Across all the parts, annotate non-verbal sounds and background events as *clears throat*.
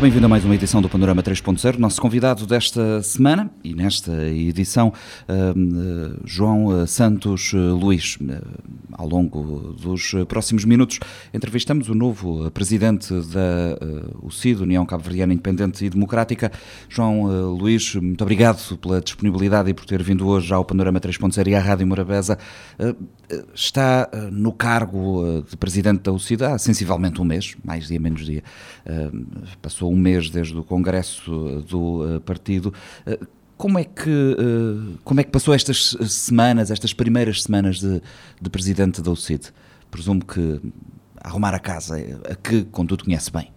bem-vindo a mais uma edição do Panorama 3.0. Nosso convidado desta semana e nesta edição, uh, João Santos Luís. Uh, ao longo dos próximos minutos, entrevistamos o novo presidente da UCID, União Cabo-Verdiana Independente e Democrática. João Luís, muito obrigado pela disponibilidade e por ter vindo hoje ao Panorama 3.0 e à Rádio Morabeza. Está no cargo de presidente da UCID há sensivelmente um mês, mais dia menos dia passou um mês desde o congresso eh, do partido. Como é, que, como é que passou estas semanas, estas primeiras semanas de, de presidente da UCID? Presumo que arrumar a casa, a que contudo conhece bem.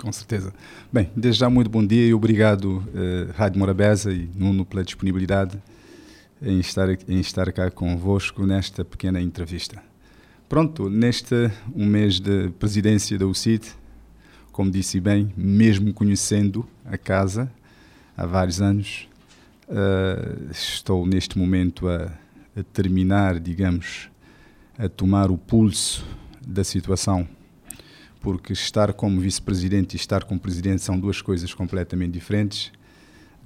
Com certeza. Bem, desde já muito bom dia e obrigado Rádio Morabeza e Nuno pela disponibilidade em estar, em estar cá convosco nesta pequena entrevista. Pronto, neste um mês de presidência da UCID, como disse bem, mesmo conhecendo a casa há vários anos, uh, estou neste momento a, a, terminar, digamos, a tomar o pulso da situação, porque estar como vice-presidente e estar como presidente são duas coisas completamente diferentes.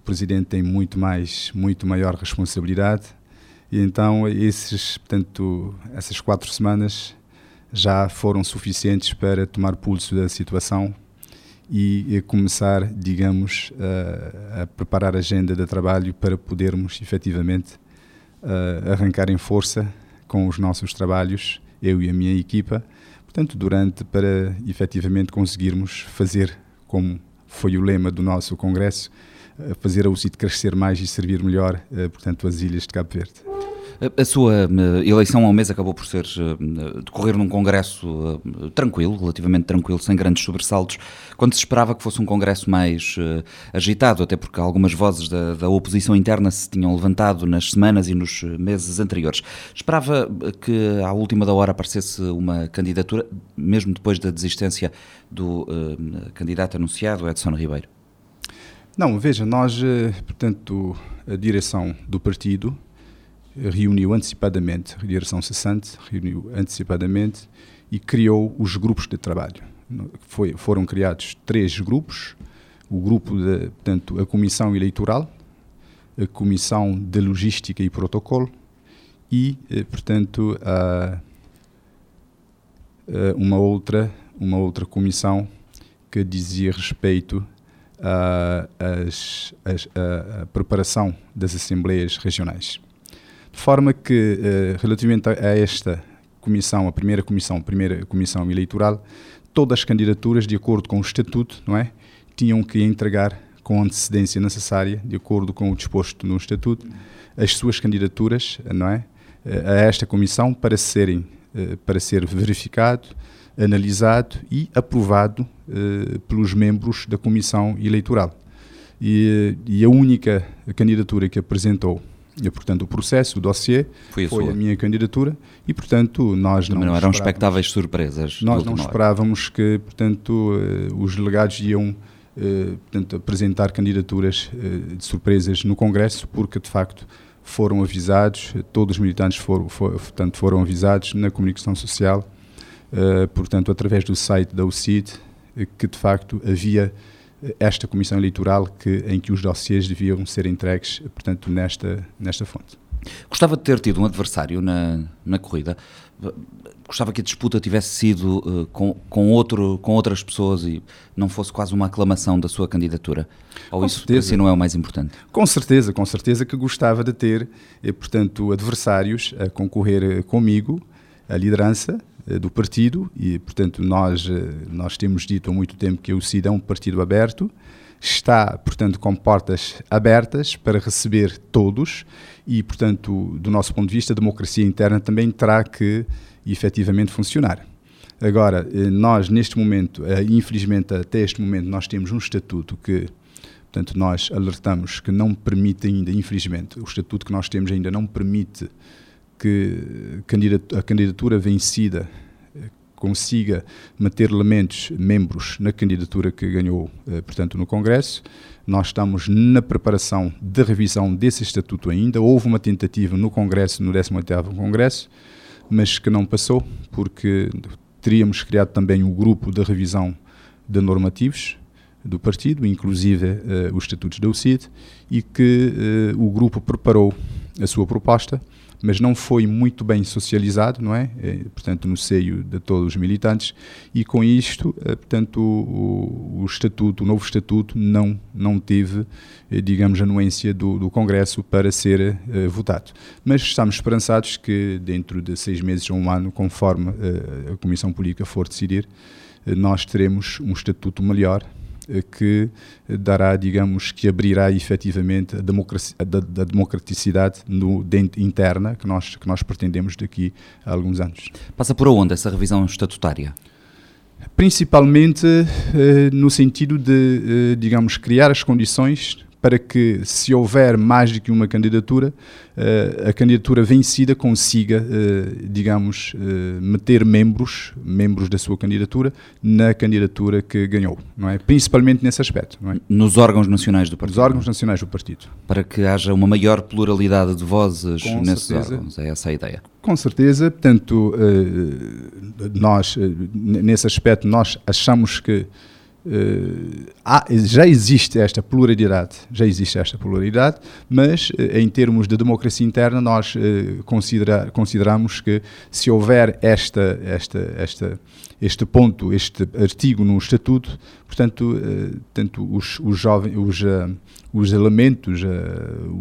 O presidente tem muito mais, muito maior responsabilidade. E então esses, portanto, essas quatro semanas já foram suficientes para tomar pulso da situação e, começar, digamos, a, a preparar a agenda de trabalho para podermos efetivamente arrancar em força com os nossos trabalhos, eu e a minha equipa, portanto, durante para efetivamente conseguirmos fazer, como foi o lema do nosso congresso, fazer a UCIT crescer mais e servir melhor, portanto, as ilhas de Cabo Verde. A sua eh, eleição ao mês acabou por ser eh, decorrer num congresso eh, tranquilo, relativamente tranquilo, sem grandes sobressaltos, quando se esperava que fosse um congresso mais agitado, até porque algumas vozes da, da oposição interna se tinham levantado nas semanas e nos meses anteriores. Esperava que à última da hora aparecesse uma candidatura, mesmo depois da desistência do uh, candidato anunciado, Edson Ribeiro? Não, veja, nós, portanto, a direção do partido reuniu antecipadamente, a direção cessante reuniu antecipadamente e criou os grupos de trabalho. Foi, foram criados três grupos, o grupo de, portanto, a comissão eleitoral, a comissão de logística e protocolo e, eh, portanto, a, a uma outra uma outra comissão que dizia respeito à a, a, preparação das assembleias regionais. De forma que, uh, relativamente a esta comissão, a primeira comissão, a primeira comissão eleitoral, todas as candidaturas, de acordo com o estatuto, não é, tinham que entregar com antecedência necessária, de acordo com o disposto no estatuto, as suas candidaturas, não é, a esta comissão para serem para ser verificado, analisado e aprovado pelos membros da comissão eleitoral. E, e a única candidatura que apresentou e, portanto, o processo, o dossiê, foi a, foi a minha candidatura e, portanto, nós Também não, não eram expectáveis surpresas. Nós não esperávamos hora. que, portanto, uh, os delegados iam uh, portanto, apresentar candidaturas uh, de surpresas no Congresso, porque, de facto, foram avisados, todos os militantes foram, for, portanto, foram avisados na comunicação social, portanto, através do site da UCID, que, de facto, havia esta comissão eleitoral que, em que os dossiês deviam ser entregues, portanto, nesta, nesta fonte. Gostava de ter tido um adversário na, na corrida. Gostava que a disputa tivesse sido uh, com, com, outro, com outras pessoas e não fosse quase uma aclamação da sua candidatura? Ou com isso certeza. assim não é o mais importante? Com certeza, com certeza que gostava de ter, eh, portanto, adversários a concorrer eh, comigo, a liderança, eh, do partido e, portanto, nós, eh, nós temos dito há muito tempo que o CID é um partido aberto, está, portanto, com portas abertas para receber todos e, portanto, do nosso ponto de vista, a democracia interna também terá que efetivamente funcionar. Agora, eh, nós neste momento, infelizmente até este momento, nós temos um estatuto que, portanto, nós alertamos que não permite ainda, infelizmente, o estatuto que nós temos ainda não permite que a candidatura vencida eh, consiga manter elementos, membros na candidatura que ganhou, eh, portanto, no Congresso. Nós estamos na preparação da revisão desse estatuto ainda. Houve uma tentativa no Congresso, no 18º Congresso, mas que não passou, porque teríamos criado também um grupo de revisão de normativos, do partido, inclusive uh, os estatutos da UCID, e que uh, o grupo preparou a sua proposta, mas não foi muito bem socializado, não é? é portanto, no seio de todos os militantes, e com isto, uh, portanto, o, o, estatuto, o novo estatuto não, não teve, digamos, anuência do, do Congresso para ser votado. Mas estamos esperançados que dentro de seis meses ou um ano, conforme a Comissão Política for decidir, nós teremos um estatuto melhor eh, que dará, digamos, que abrirá efetivamente a, a, a democraticidade no, dentro, interna que nós, que nós pretendemos daqui a alguns anos. Passa por onde essa revisão estatutária? Principalmente eh, no sentido de, eh, digamos, criar as condições para que, se houver mais do que uma candidatura, uh, a candidatura vencida consiga, uh, digamos, uh, meter membros, membros da sua candidatura, na candidatura que ganhou, não é? Principalmente nesse aspecto, não é? Nos órgãos nacionais do partido. Nos órgãos nacionais do partido. Para que haja uma maior pluralidade de vozes Com nesses certeza. órgãos, é essa a ideia. Com certeza, portanto, nós, nesse aspecto, nós achamos que Uh, já existe esta pluralidade, já existe esta pluralidade, mas uh, em termos de democracia interna nós uh, considera, consideramos que se houver esta, esta, esta, este ponto, este artigo no estatuto, portanto, tanto os, os jovens, os, os elementos,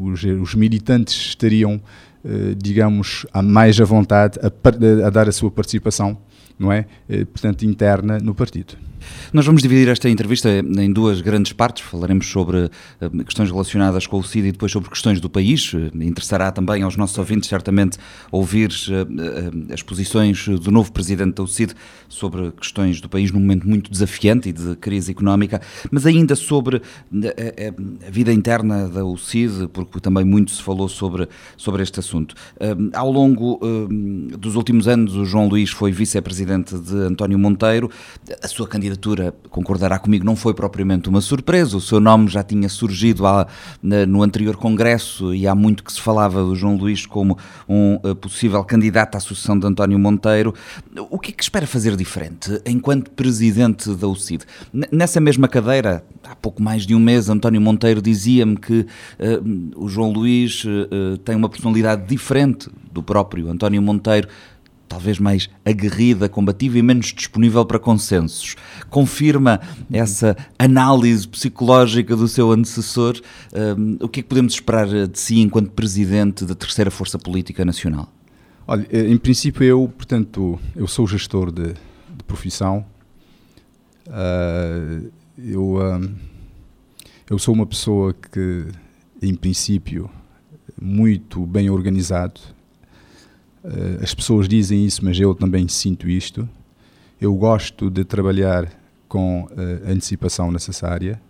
os, os militantes estariam, digamos, a mais à vontade a, a dar a sua participação, não é, portanto, interna no partido. Nós vamos dividir esta entrevista em duas grandes partes. Falaremos sobre eh, questões relacionadas com o CID e depois sobre questões do país. Eh, interessará também aos nossos ouvintes, certamente, ouvir eh, as posições do novo presidente da UCID sobre questões do país num momento muito desafiante e de crise económica, mas ainda sobre a vida interna da UCID, porque também muito se falou sobre, sobre este assunto. Ao longo dos últimos anos, o João Luís foi vice-presidente de António Monteiro. A sua candidatura candidatura, concordará comigo, não foi propriamente uma surpresa. O seu nome já tinha surgido lá, no anterior Congresso e há muito que se falava do João Luís como um eh, possível candidato à sucessão de António Monteiro. O que é que espera fazer diferente enquanto presidente da UCID? Nessa mesma cadeira, há pouco mais de um mês, António Monteiro dizia-me que uh, o João Luís uh, tem uma personalidade diferente do próprio António Monteiro talvez mais aguerrida, combativa e menos disponível para consensos. Confirma essa análise psicológica do seu antecessor. Um, o que é que podemos esperar de si enquanto presidente da terceira força política nacional? Olha, eh, em princípio eu, portanto, eu sou gestor de, de profissão. Uh, eu, uh, eu sou uma pessoa que, em princípio, muito bem organizado, Uh, as pessoas dizem isso, mas eu também sinto isto. Eu gosto de trabalhar com uh, a antecipação necessária,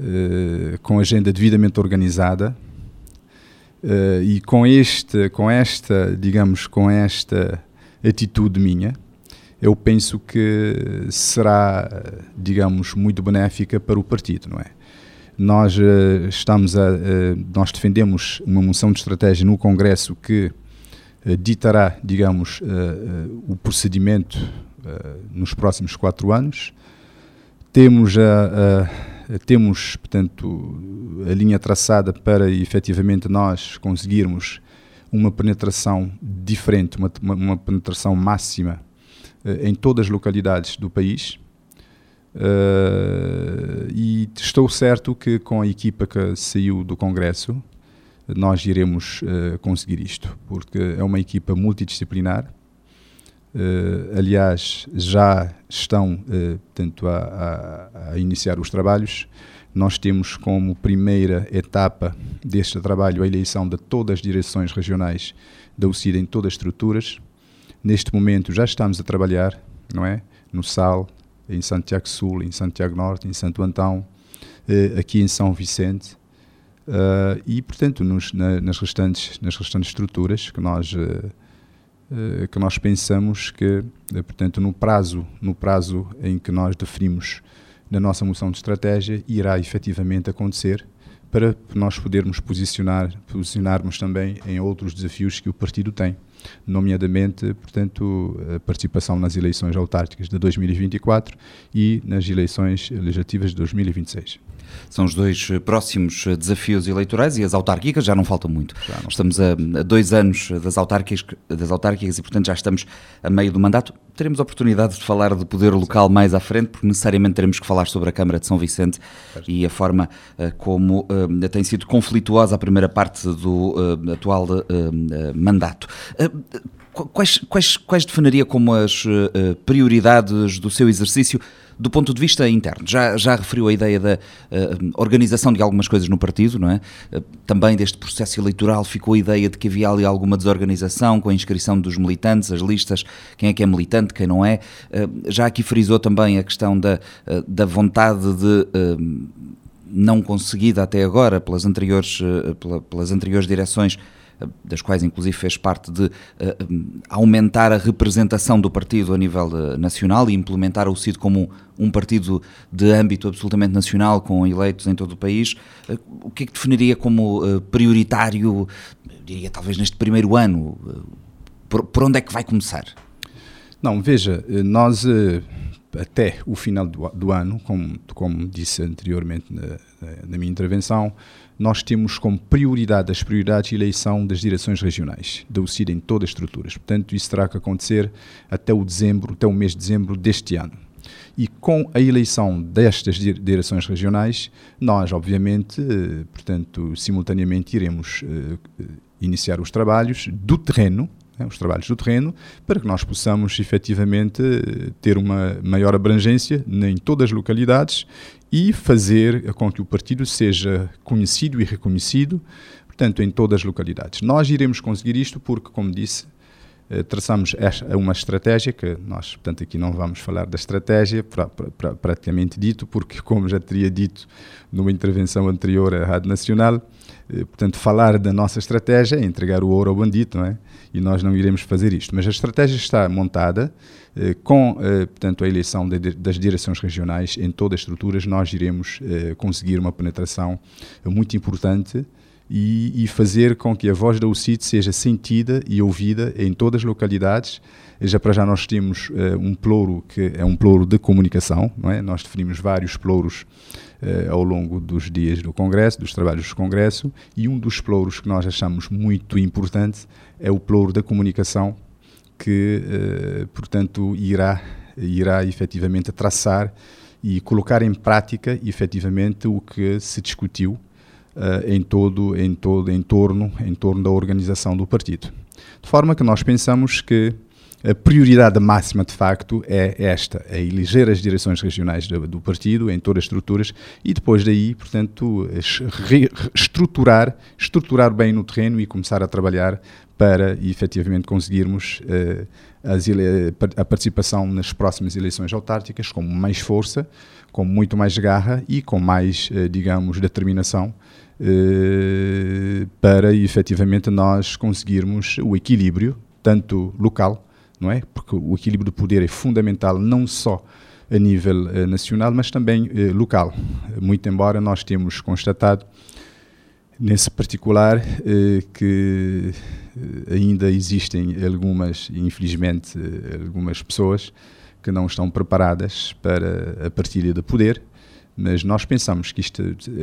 uh, com agenda devidamente organizada e com este, com esta, digamos, com esta atitude minha, eu penso que será, digamos, muito benéfica para o partido, não é? Nós estamos a, nós defendemos uma moção de estratégia no Congresso que eh, ditará, digamos, eh, eh, o procedimento nos próximos quatro anos. Temos, a, a, temos, portanto, a linha traçada para efetivamente nós conseguirmos uma penetração diferente, uma, uma penetração máxima em todas as localidades do país. Uh, e estou certo que com a equipa que saiu do Congresso, nós iremos uh, conseguir isto, porque é uma equipa multidisciplinar. Uh, aliás, já estão uh, a, a, a, iniciar os trabalhos. Nós temos como primeira etapa deste trabalho a eleição de todas as direções regionais da UCID em todas as estruturas. Neste momento já estamos a trabalhar, não é? No SAL, em Santiago Sul, em Santiago Norte, em Santo Antão, aqui em São Vicente Uh, e, portanto, nos, na, nas, restantes, nas restantes estruturas que nós, uh, uh, que nós pensamos que, portanto, no prazo, no prazo em que nós definimos na nossa moção de estratégia, irá efetivamente acontecer para nós podermos posicionar, posicionarmos também em outros desafios que o partido tem, nomeadamente, portanto, a participação nas eleições autárquicas de 2024 e nas eleições legislativas de 2026. São os dois eh, próximos eh, desafios eleitorais e as autárquicas já não faltam muito. Não. Estamos a, a, dois anos das autárquicas, das autárquicas e, portanto, já estamos a meio do mandato. Teremos oportunidade de falar de poder local mais à frente, porque necessariamente teremos que falar sobre a Câmara de São Vicente certo. e a forma uh, como uh, tem sido conflituosa a primeira parte do uh, atual mandato. Quais, quais, quais definiria como as prioridades do seu exercício do ponto de vista interno, já, já referiu a ideia da uh, organização de algumas coisas no partido, não é? Uh, também deste processo eleitoral ficou a ideia de que havia ali alguma desorganização com a inscrição dos militantes, as listas, quem é que é militante, quem não é. Uh, já aqui frisou também a questão da, da vontade de não conseguida até agora pelas anteriores, pelas anteriores direções das quais inclusive fez parte de uh, aumentar a representação do partido a nível uh, nacional e implementar o CID como um, partido de âmbito absolutamente nacional, com eleitos em todo o país. Uh, o que é que definiria como prioritário, diria talvez neste primeiro ano? Por, onde é que vai começar? Não, veja, nós até o final do, do ano, como, como, disse anteriormente na, na minha intervenção, nós temos como prioridade as prioridades a eleição das direções regionais da UCID em todas as estruturas. Portanto, isso terá que acontecer até o dezembro, até o mês de dezembro deste ano. E com a eleição destas direções regionais, nós, obviamente, eh, portanto, simultaneamente iremos eh, iniciar os trabalhos do terreno, né, os trabalhos do terreno, para que nós possamos efetivamente ter uma maior abrangência em todas as localidades e fazer com que o partido seja conhecido e reconhecido, portanto, em todas as localidades. Nós iremos conseguir isto porque, como disse, eh, traçamos uma estratégia que nós, portanto, aqui não vamos falar da estratégia, pra, pra, praticamente dito, porque, como já teria dito numa intervenção anterior à Rádio Nacional, portanto, falar da nossa estratégia é entregar o ouro ao bandido, não é? E nós não iremos fazer isto. Mas a estratégia está montada eh, com, eh, portanto, a eleição de, das direções regionais em todas as estruturas, nós iremos conseguir uma penetração muito importante e, e, fazer com que a voz da UCIT seja sentida e ouvida em todas as localidades. Já para já nós temos uh, um ploro que é um ploro de comunicação, não é? Nós definimos vários plouros uh, ao longo dos dias do Congresso, dos trabalhos do Congresso, e um dos plouros que nós achamos muito importante é o ploro da comunicação, que, uh, portanto, irá, irá efetivamente traçar e colocar em prática efetivamente o que se discutiu uh, em todo em todo em torno em torno da organização do partido. De forma que nós pensamos que a prioridade máxima, de facto, é esta: é eleger as direções regionais do, do partido em todas as estruturas e depois daí, portanto, estruturar, estruturar bem no terreno e começar a trabalhar para efetivamente conseguirmos uh, a participação nas próximas eleições autárquicas com mais força, com muito mais garra e com mais, uh, digamos, determinação para efetivamente nós conseguirmos o equilíbrio, tanto local não é? Porque o equilíbrio de poder é fundamental não só a nível uh, nacional, mas também uh, local. Muito embora nós temos constatado, nesse particular, uh, que ainda existem algumas, infelizmente, algumas pessoas que não estão preparadas para a partilha de poder, mas nós pensamos que isto,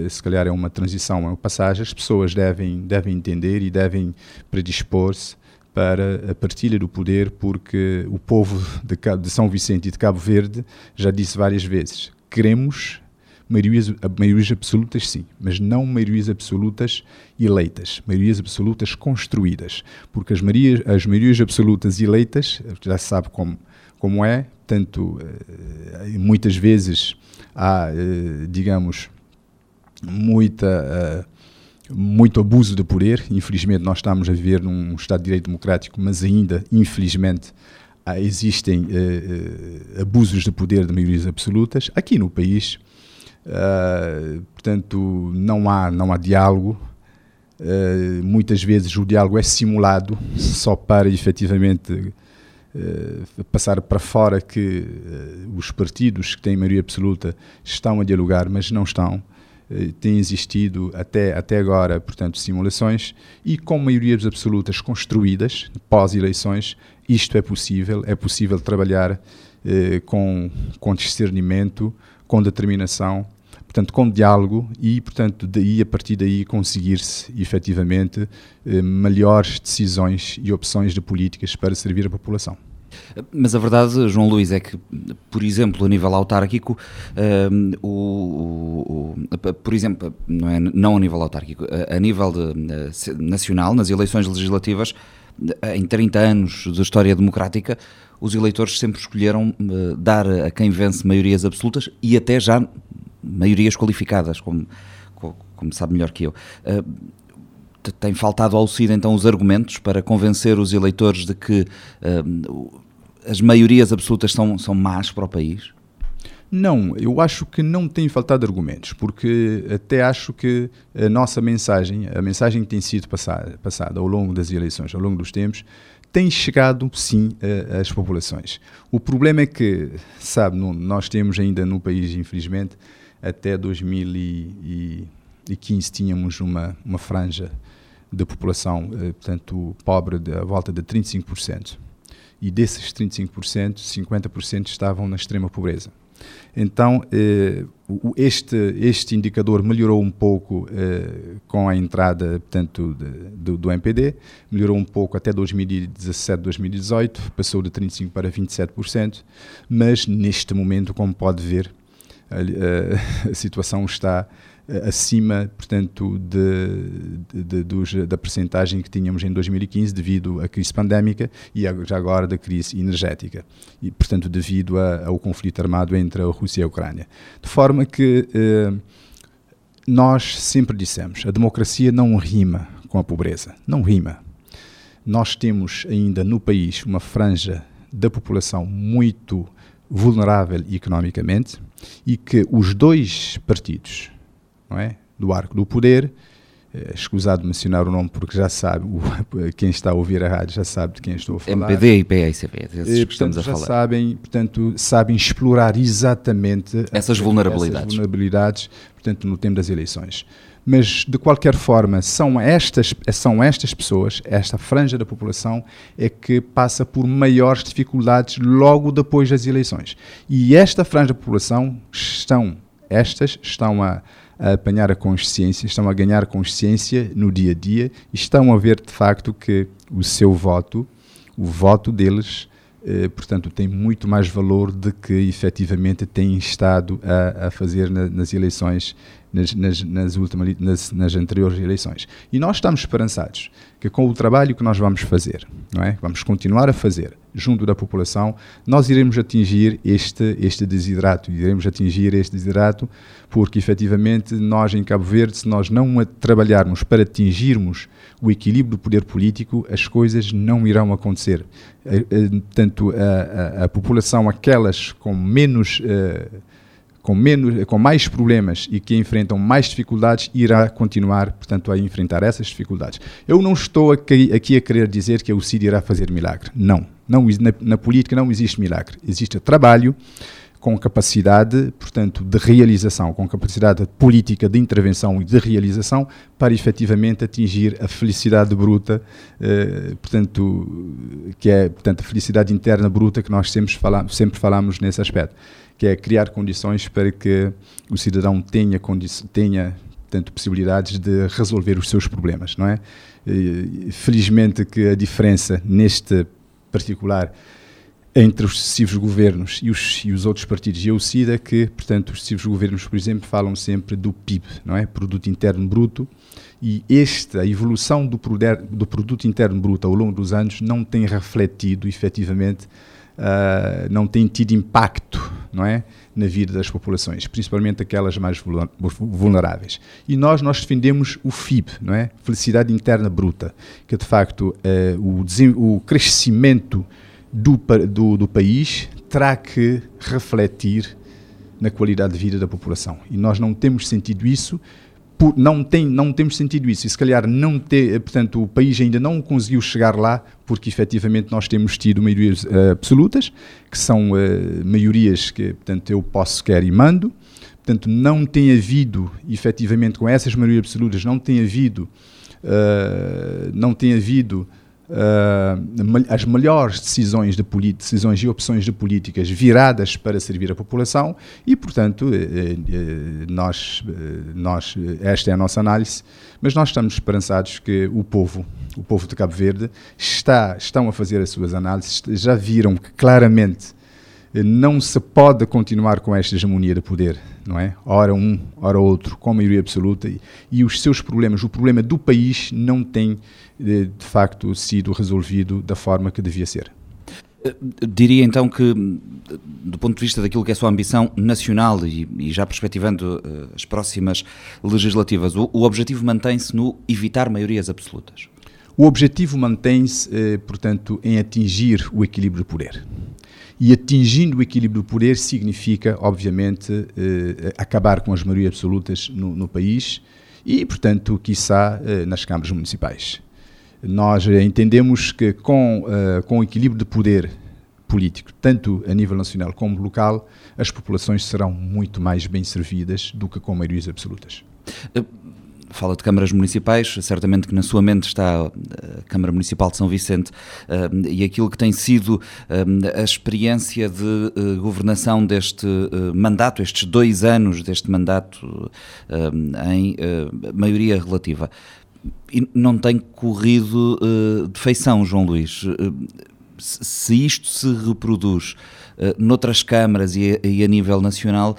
se calhar, é uma transição, é uma passagem, as pessoas devem, devem entender e devem predispor-se para a partilha do poder, porque o povo de, de, São Vicente e de Cabo Verde já disse várias vezes: queremos maiorias, maiorias absolutas, sim, mas não maiorias absolutas eleitas, maiorias absolutas construídas, porque as maiorias, as maiorias absolutas eleitas, já se sabe como, como é, tanto eh, muitas vezes há, eh, digamos, muita eh, muito abuso de poder. Infelizmente, nós estamos a viver num Estado de Direito Democrático, mas ainda, infelizmente, existem abusos de poder de maiorias absolutas. Aqui no país, portanto, não há, não há diálogo. muitas vezes o diálogo é simulado só para efetivamente passar para fora que os partidos que têm maioria absoluta estão a dialogar, mas não estão. Tem existido até, até agora, portanto, simulações e com maiorias absolutas construídas pós-eleições, isto é possível, é possível trabalhar eh, com, com discernimento, com determinação, portanto, com diálogo e, portanto, daí, a partir daí, conseguir-se, efetivamente, eh, melhores decisões e opções de políticas para servir a população. Mas a verdade, João Luís, é que, por exemplo, a nível autárquico, uh, o, o, o, por exemplo, não, é, não a nível autárquico, a, a nível de, uh, nacional, nas eleições legislativas, em 30 anos de história democrática, os eleitores sempre escolheram uh, dar a quem vence maiorias absolutas e até já maiorias qualificadas, como, como sabe melhor que eu. Uh, tem faltado ao CID então os argumentos para convencer os eleitores de que uh, as maiorias absolutas são, são más para o país? Não, eu acho que não tem faltado argumentos, porque até acho que a nossa mensagem, a mensagem que tem sido passada, passada ao longo das eleições, ao longo dos tempos, tem chegado sim às populações. O problema é que, sabe, nós temos ainda no país, infelizmente, até 2015 tínhamos uma, uma franja de população, eh, portanto, pobre, à volta de 35%. E desses 35%, 50% estavam na extrema pobreza. Então, eh, este, este indicador melhorou um pouco eh, com a entrada portanto, do, do, MPD, melhorou um pouco até 2017, 2018, passou de 35% para 27%, mas neste momento, como pode ver, a, a, *laughs* a situação está acima, portanto, de, de, dos, da percentagem que tínhamos em 2015 devido à crise pandémica e já agora da crise energética e, portanto, devido a, ao conflito armado entre a Rússia e a Ucrânia. De forma que eh, nós sempre dissemos, a democracia não rima com a pobreza, não rima. Nós temos ainda no país uma franja da população muito vulnerável economicamente e que os dois partidos não é? do arco do poder. É, escusado mencionar o nome porque já sabe, o, *laughs* quem está a ouvir a rádio já sabe de quem estou a falar. MPD e PICP, esses que estamos a falar. Sabem, portanto, sabem explorar exatamente essas vulnerabilidades. essas vulnerabilidades, portanto, no tempo das eleições. Mas, de qualquer forma, são estas, são estas pessoas, esta franja da população, é que passa por maiores dificuldades logo depois das eleições. E esta franja da população estão, estas estão a a apanhar a consciência, estão a ganhar consciência no dia a dia estão a ver de facto que o seu voto, o voto deles, portanto, tem muito mais valor do que efetivamente têm estado a, a fazer na, nas eleições, nas, nas, nas, últimas, nas, nas anteriores eleições. E nós estamos esperançados que com o trabalho que nós vamos fazer, não é? vamos continuar a fazer junto da população, nós iremos atingir este, este desidrato, iremos atingir este desidrato porque efetivamente nós em Cabo Verde, se nós não trabalharmos para atingirmos o equilíbrio do poder político, as coisas não irão acontecer. Eh, eh, tanto a, a, a população, aquelas com menos uh, com, menos, com mais problemas e que enfrentam mais dificuldades, irá continuar, portanto, a enfrentar essas dificuldades. Eu não estou aqui, aqui a querer dizer que o CID irá fazer milagre. Não. Não na, na política não existe milagre. Existe trabalho com capacidade, portanto, de realização, com capacidade política de intervenção e de realização para efetivamente atingir a felicidade bruta, eh, portanto, que é portanto, a felicidade interna bruta que nós sempre falamos, sempre falamos nesse aspecto que é criar condições para que o cidadão tenha, tenha portanto, possibilidades de resolver os seus problemas, não é? Felizmente que a diferença neste particular entre os sucessivos governos e os, e os outros partidos. E a UCIDA é que, portanto, os sucessivos governos, por exemplo, falam sempre do PIB, não é? Produto Interno Bruto, e esta evolução do, do produto interno bruto ao longo dos anos não tem refletido efetivamente uh, não tem tido impacto não é, na vida das populações, principalmente aquelas mais vulneráveis. E nós nós defendemos o FIB, não é, felicidade interna bruta, que de facto uh, o, o crescimento do, do, do país terá que refletir na qualidade de vida da população. E nós não temos sentido isso por, não, tem, não temos sentido isso. E se calhar não ter, portanto, o país ainda não conseguiu chegar lá, porque efetivamente nós temos tido maiorias uh, absolutas, que são uh, maiorias que, portanto, eu posso, quero e mando, portanto, não tem havido, efetivamente, com essas maiorias absolutas, não tem havido, uh, não tem havido uh, as melhores decisões, de decisões e opções de políticas viradas para servir a população e, portanto, eh, eh, nós, nós, esta é a nossa análise, mas nós estamos esperançados que o povo, o povo de Cabo Verde, está, estão a fazer as suas análises, já viram que claramente não se pode continuar com esta hegemonia de poder, não é? Ora um, ora outro, com maioria absoluta, e, e os seus problemas, o problema do país não tem de, facto sido resolvido da forma que devia ser. Eh, diria então que, do ponto de vista daquilo que é a sua ambição nacional e, e já perspectivando uh, as próximas legislativas, o, o objetivo mantém-se no evitar maiorias absolutas? O objetivo mantém-se, eh, portanto, em atingir o equilíbrio de poder. E atingindo o equilíbrio do poder significa, obviamente, eh, acabar com as maiorias absolutas no, no país e, portanto, quiçá eh, nas câmaras municipais. Nós entendemos que com, uh, com o equilíbrio de poder político, tanto a nível nacional como local, as populações serão muito mais bem servidas do que com maiorias absolutas. Uh, fala de câmaras municipais, certamente que na sua mente está a Câmara Municipal de São Vicente e aquilo que tem sido a experiência de governação deste mandato, estes dois anos deste mandato em maioria relativa não tem corrido uh, de feição, João Luís. Uh, se isto se reproduz uh, noutras câmaras e a, e a nível nacional,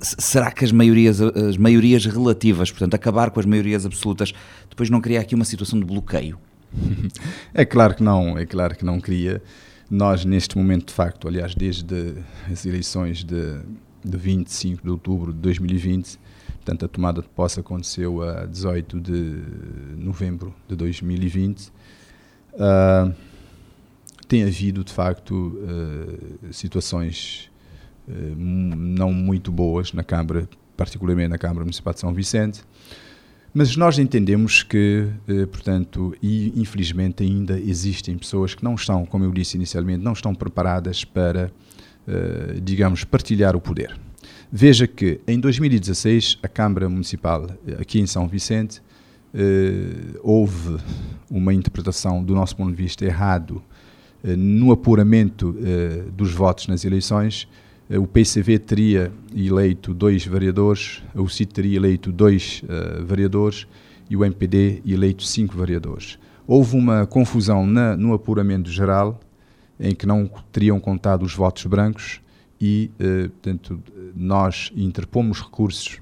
será que as maiorias, as maiorias relativas, portanto, acabar com as maiorias absolutas, depois não cria aqui uma situação de bloqueio? *laughs* É claro que não, é claro que não cria. Nós, neste momento, de facto, aliás, desde as eleições de, de 25 de outubro de 2020, Portanto, a tomada de posse aconteceu a 18 de novembro de 2020. Uh, ah, tem havido, de facto, uh, situações uh, não muito boas na Câmara, particularmente na Câmara Municipal de São Vicente, mas nós entendemos que, portanto, e infelizmente ainda existem pessoas que não estão, como eu disse inicialmente, não estão preparadas para, digamos, partilhar o poder. Veja que em 2016 a Câmara Municipal aqui em São Vicente eh, houve uma interpretação do nosso ponto de vista errado eh, no apuramento eh, dos votos nas eleições. Eh, o PCV teria eleito dois vereadores, o CIT teria eleito dois eh, vereadores e o MPD eleito cinco vereadores. Houve uma confusão na, no apuramento geral em que não teriam contado os votos brancos e, uh, portanto, nós interpomos recursos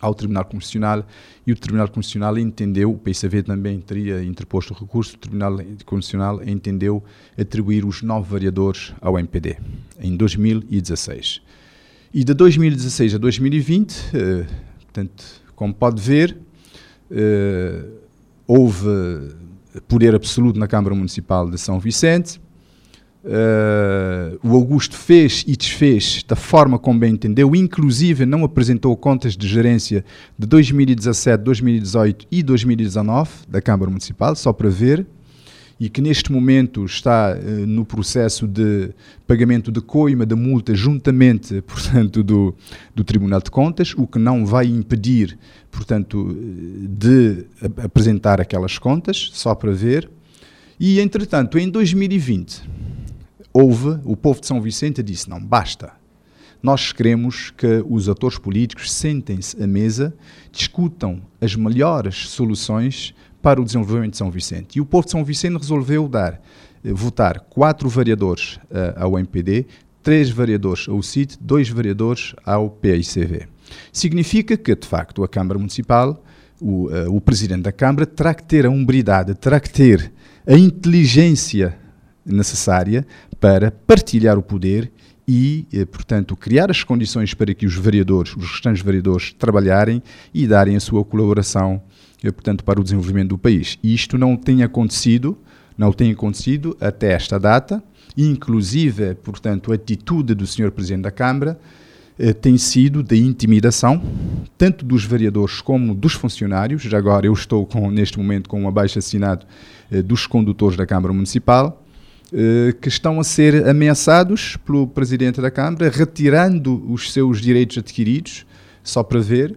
ao Tribunal Constitucional e o Tribunal Constitucional entendeu, o PCV também teria interposto recurso, o Tribunal Constitucional entendeu atribuir os nove vereadores ao MPD em 2016. E de 2016 a 2020, eh, portanto, como pode ver, eh, houve poder absoluto na Câmara Municipal de São Vicente, Uh, o Augusto fez e desfez da forma como bem entendeu, inclusive não apresentou contas de gerência de 2017, 2018 e 2019 da Câmara Municipal, só para ver, e que neste momento está uh, no processo de pagamento de coima da multa juntamente, *laughs* portanto, do, do Tribunal de Contas, o que não vai impedir, portanto, de apresentar aquelas contas, só para ver. E, entretanto, em 2020 houve, o povo de São Vicente disse: não, basta. Nós queremos que os atores políticos sentem-se à mesa, discutam as melhores soluções para o desenvolvimento de São Vicente. E o povo de São Vicente resolveu dar, eh, votar quatro vereadores uh, ao MPD, três vereadores ao CIT, dois vereadores ao PICV. Significa que, de facto, a Câmara Municipal, o, uh, o Presidente da Câmara, terá que ter a umbridade, terá que ter a inteligência necessária para partilhar o poder e, eh, portanto, criar as condições para que os vereadores, os restantes vereadores, trabalharem e darem a sua colaboração, eh, portanto, para o desenvolvimento do país. E isto não tem acontecido, não tem acontecido até esta data, inclusive, portanto, a atitude do Sr. Presidente da Câmara eh, tem sido de intimidação, tanto dos vereadores como dos funcionários. Já agora eu estou com, neste momento com um abaixo assinado dos condutores da Câmara Municipal, que estão a ser ameaçados pelo Presidente da Câmara, retirando os seus direitos adquiridos, só para ver,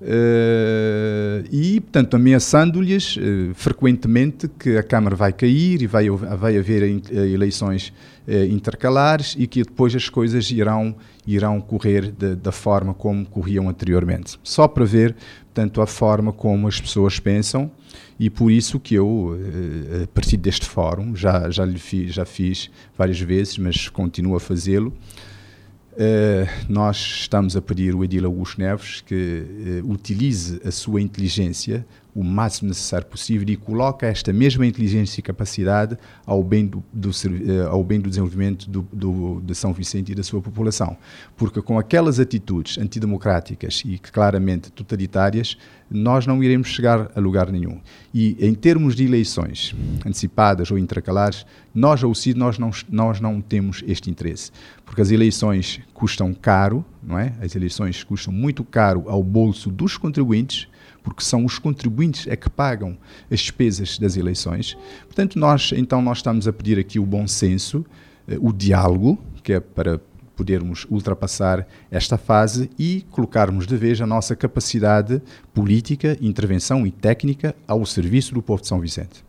Uh, e, portanto, ameaçando-lhes uh, frequentemente que a Câmara vai cair e vai, vai haver eleições uh, intercalares e que depois as coisas irão, irão correr de, da forma como corriam anteriormente. Só para ver, portanto, a forma como as pessoas pensam e por isso que eu, a partir deste fórum, já, já, fiz, já fiz várias vezes, mas continuo a fazê-lo, nós estamos a pedir ao Edil Augusto Neves que uh, utilize a sua inteligência o máximo necessário possível e coloca esta mesma inteligência e capacidade ao bem do, do uh, ao bem do desenvolvimento do, do, de São Vicente e da sua população. Porque com aquelas atitudes antidemocráticas e claramente totalitárias, nós não iremos chegar a lugar nenhum. E em termos de eleições antecipadas ou intercalares, nós, ao CID, nós não, nós não temos este interesse. Porque as eleições custam caro, não é? As eleições custam muito caro ao bolso dos contribuintes, porque são os contribuintes é que pagam as despesas das eleições. Portanto, nós então nós estamos a pedir aqui o bom senso, eh, o diálogo, que é para podermos ultrapassar esta fase e colocarmos de vez a nossa capacidade política, intervenção e técnica ao serviço do povo de São Vicente.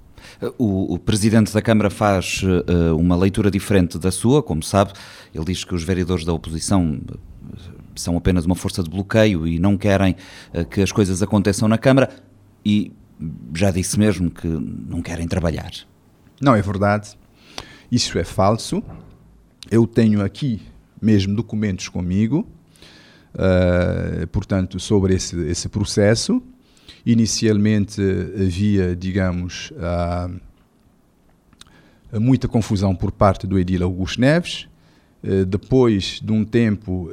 O, o, Presidente da Câmara faz uh, uma leitura diferente da sua, como sabe. Ele diz que os vereadores da oposição eh, são apenas uma força de bloqueio e não querem uh, que as coisas aconteçam na Câmara e já disse mesmo que não querem trabalhar. Não é verdade. Isso é falso. Eu tenho aqui mesmo documentos comigo, uh, portanto, sobre esse, esse processo. Inicialmente havia, digamos, uh, muita confusão por parte do Edil Augusto Neves. Uh, depois de um tempo,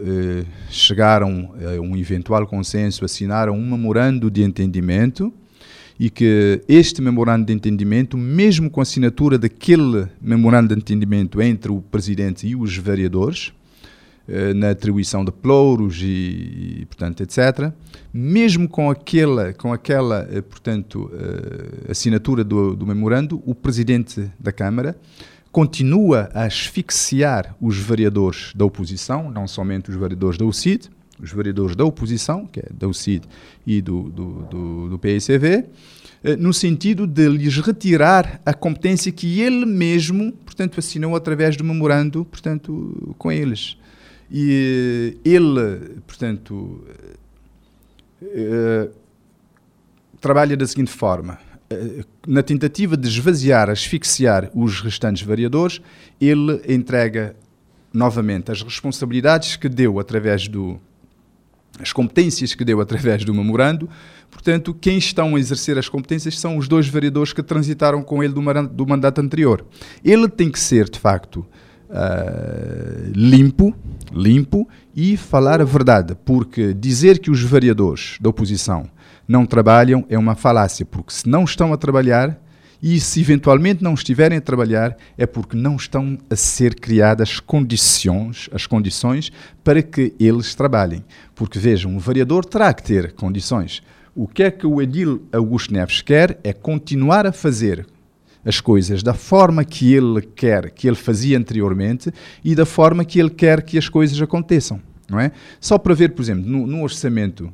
chegaram a um eventual consenso, assinaram um memorando de entendimento e que este memorando de entendimento, mesmo com a assinatura daquele memorando de entendimento entre o presidente e os vereadores, eh, na atribuição de plouros e, e, portanto, etc. Mesmo com aquela, com aquela eh, portanto, eh, assinatura do, do memorando, o presidente da Câmara continua a asfixiar os vereadores da oposição, não somente os vereadores da UCID, os vereadores da oposição, que é da UCID e do, do, do, do PSV, no sentido de lhes retirar a competência que ele mesmo, portanto, assinou através do memorando, portanto, com eles. E ele, portanto, uh, trabalha da seguinte forma. Uh, na tentativa de esvaziar, asfixiar os restantes variadores, ele entrega novamente as responsabilidades que deu através do as competências que deu através do memorando. Portanto, quem estão a exercer as competências são os dois vereadores que transitaram com ele do, do mandato anterior. Ele tem que ser, de facto, uh, limpo, limpo e falar a verdade, porque dizer que os vereadores da oposição não trabalham é uma falácia, porque se não estão a trabalhar e se eventualmente não estiverem a trabalhar é porque não estão a ser criadas condições, as condições para que eles trabalhem. Porque vejam, um vereador terá que ter condições. O que é que o Edil Augusto Neves quer é continuar a fazer as coisas da forma que ele quer, que ele fazia anteriormente e da forma que ele quer que as coisas aconteçam, não é? Só para ver, por exemplo, no, no orçamento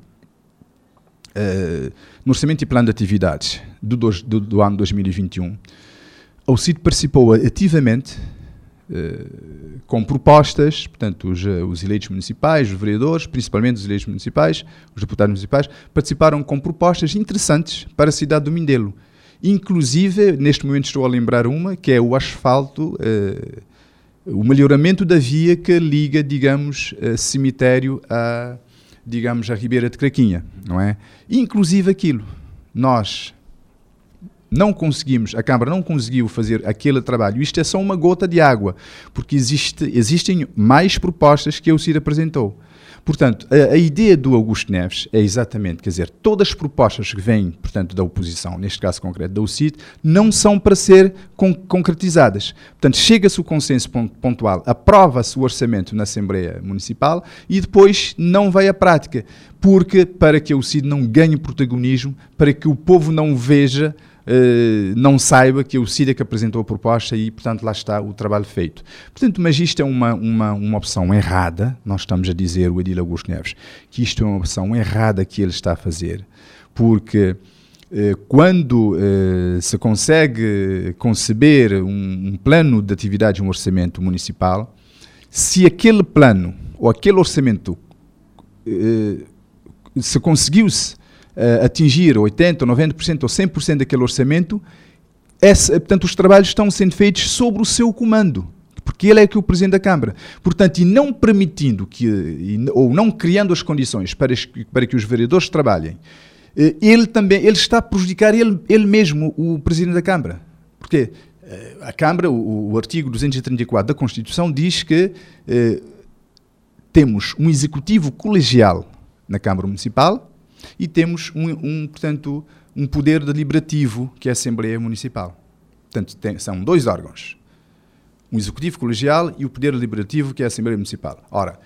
Uh, no orçamento e plano de atividades do, do, do ano 2021, o CID participou ativamente uh, com propostas, portanto, os, uh, os, eleitos municipais, os vereadores, principalmente os eleitos municipais, os deputados municipais, participaram com propostas interessantes para a cidade do Mindelo. Inclusive, neste momento estou a lembrar uma, que é o asfalto, uh, o melhoramento da via que liga, digamos, uh, cemitério a, digamos, a Ribeira de Craquinha, não é? Inclusive aquilo, nós não conseguimos, a Câmara não conseguiu fazer aquele trabalho. Isto é só uma gota de água, porque existe, existem mais propostas que a UCIR apresentou. Portanto, a, a, ideia do Augusto Neves é exatamente, quer dizer, todas as propostas que vêm, portanto, da oposição, neste caso concreto da UCIT, não são para ser con concretizadas. Portanto, chega-se o consenso pontual, aprova-se o orçamento na Assembleia Municipal e depois não vai à prática, porque para que a UCIT não ganhe protagonismo, para que o povo não veja uh, não saiba que é o CIDA que apresentou a proposta e, portanto, lá está o trabalho feito. Portanto, mas isto é uma, uma, uma opção errada, nós estamos a dizer, o Edil Augusto Neves, que isto é uma opção errada que ele está a fazer, porque uh, quando uh, se consegue conceber um, um plano de atividade, um orçamento municipal, se aquele plano ou aquele orçamento se conseguiu-se uh, atingir 80%, 90% ou 100% daquele orçamento, essa, portanto, os trabalhos estão sendo feitos sobre o seu comando, porque ele é que o Presidente da Câmara. Portanto, e não permitindo que, ou não criando as condições para, para que os vereadores trabalhem, uh, ele também ele está a prejudicar ele, ele mesmo, o Presidente da Câmara. Porque a Câmara, o, o, artigo 234 da Constituição, diz que temos um executivo colegial na Câmara Municipal e temos um, um, portanto, um poder deliberativo que é a Assembleia Municipal. Portanto, tem, são dois órgãos. Um executivo colegial e o poder deliberativo que é a Assembleia Municipal. Ora,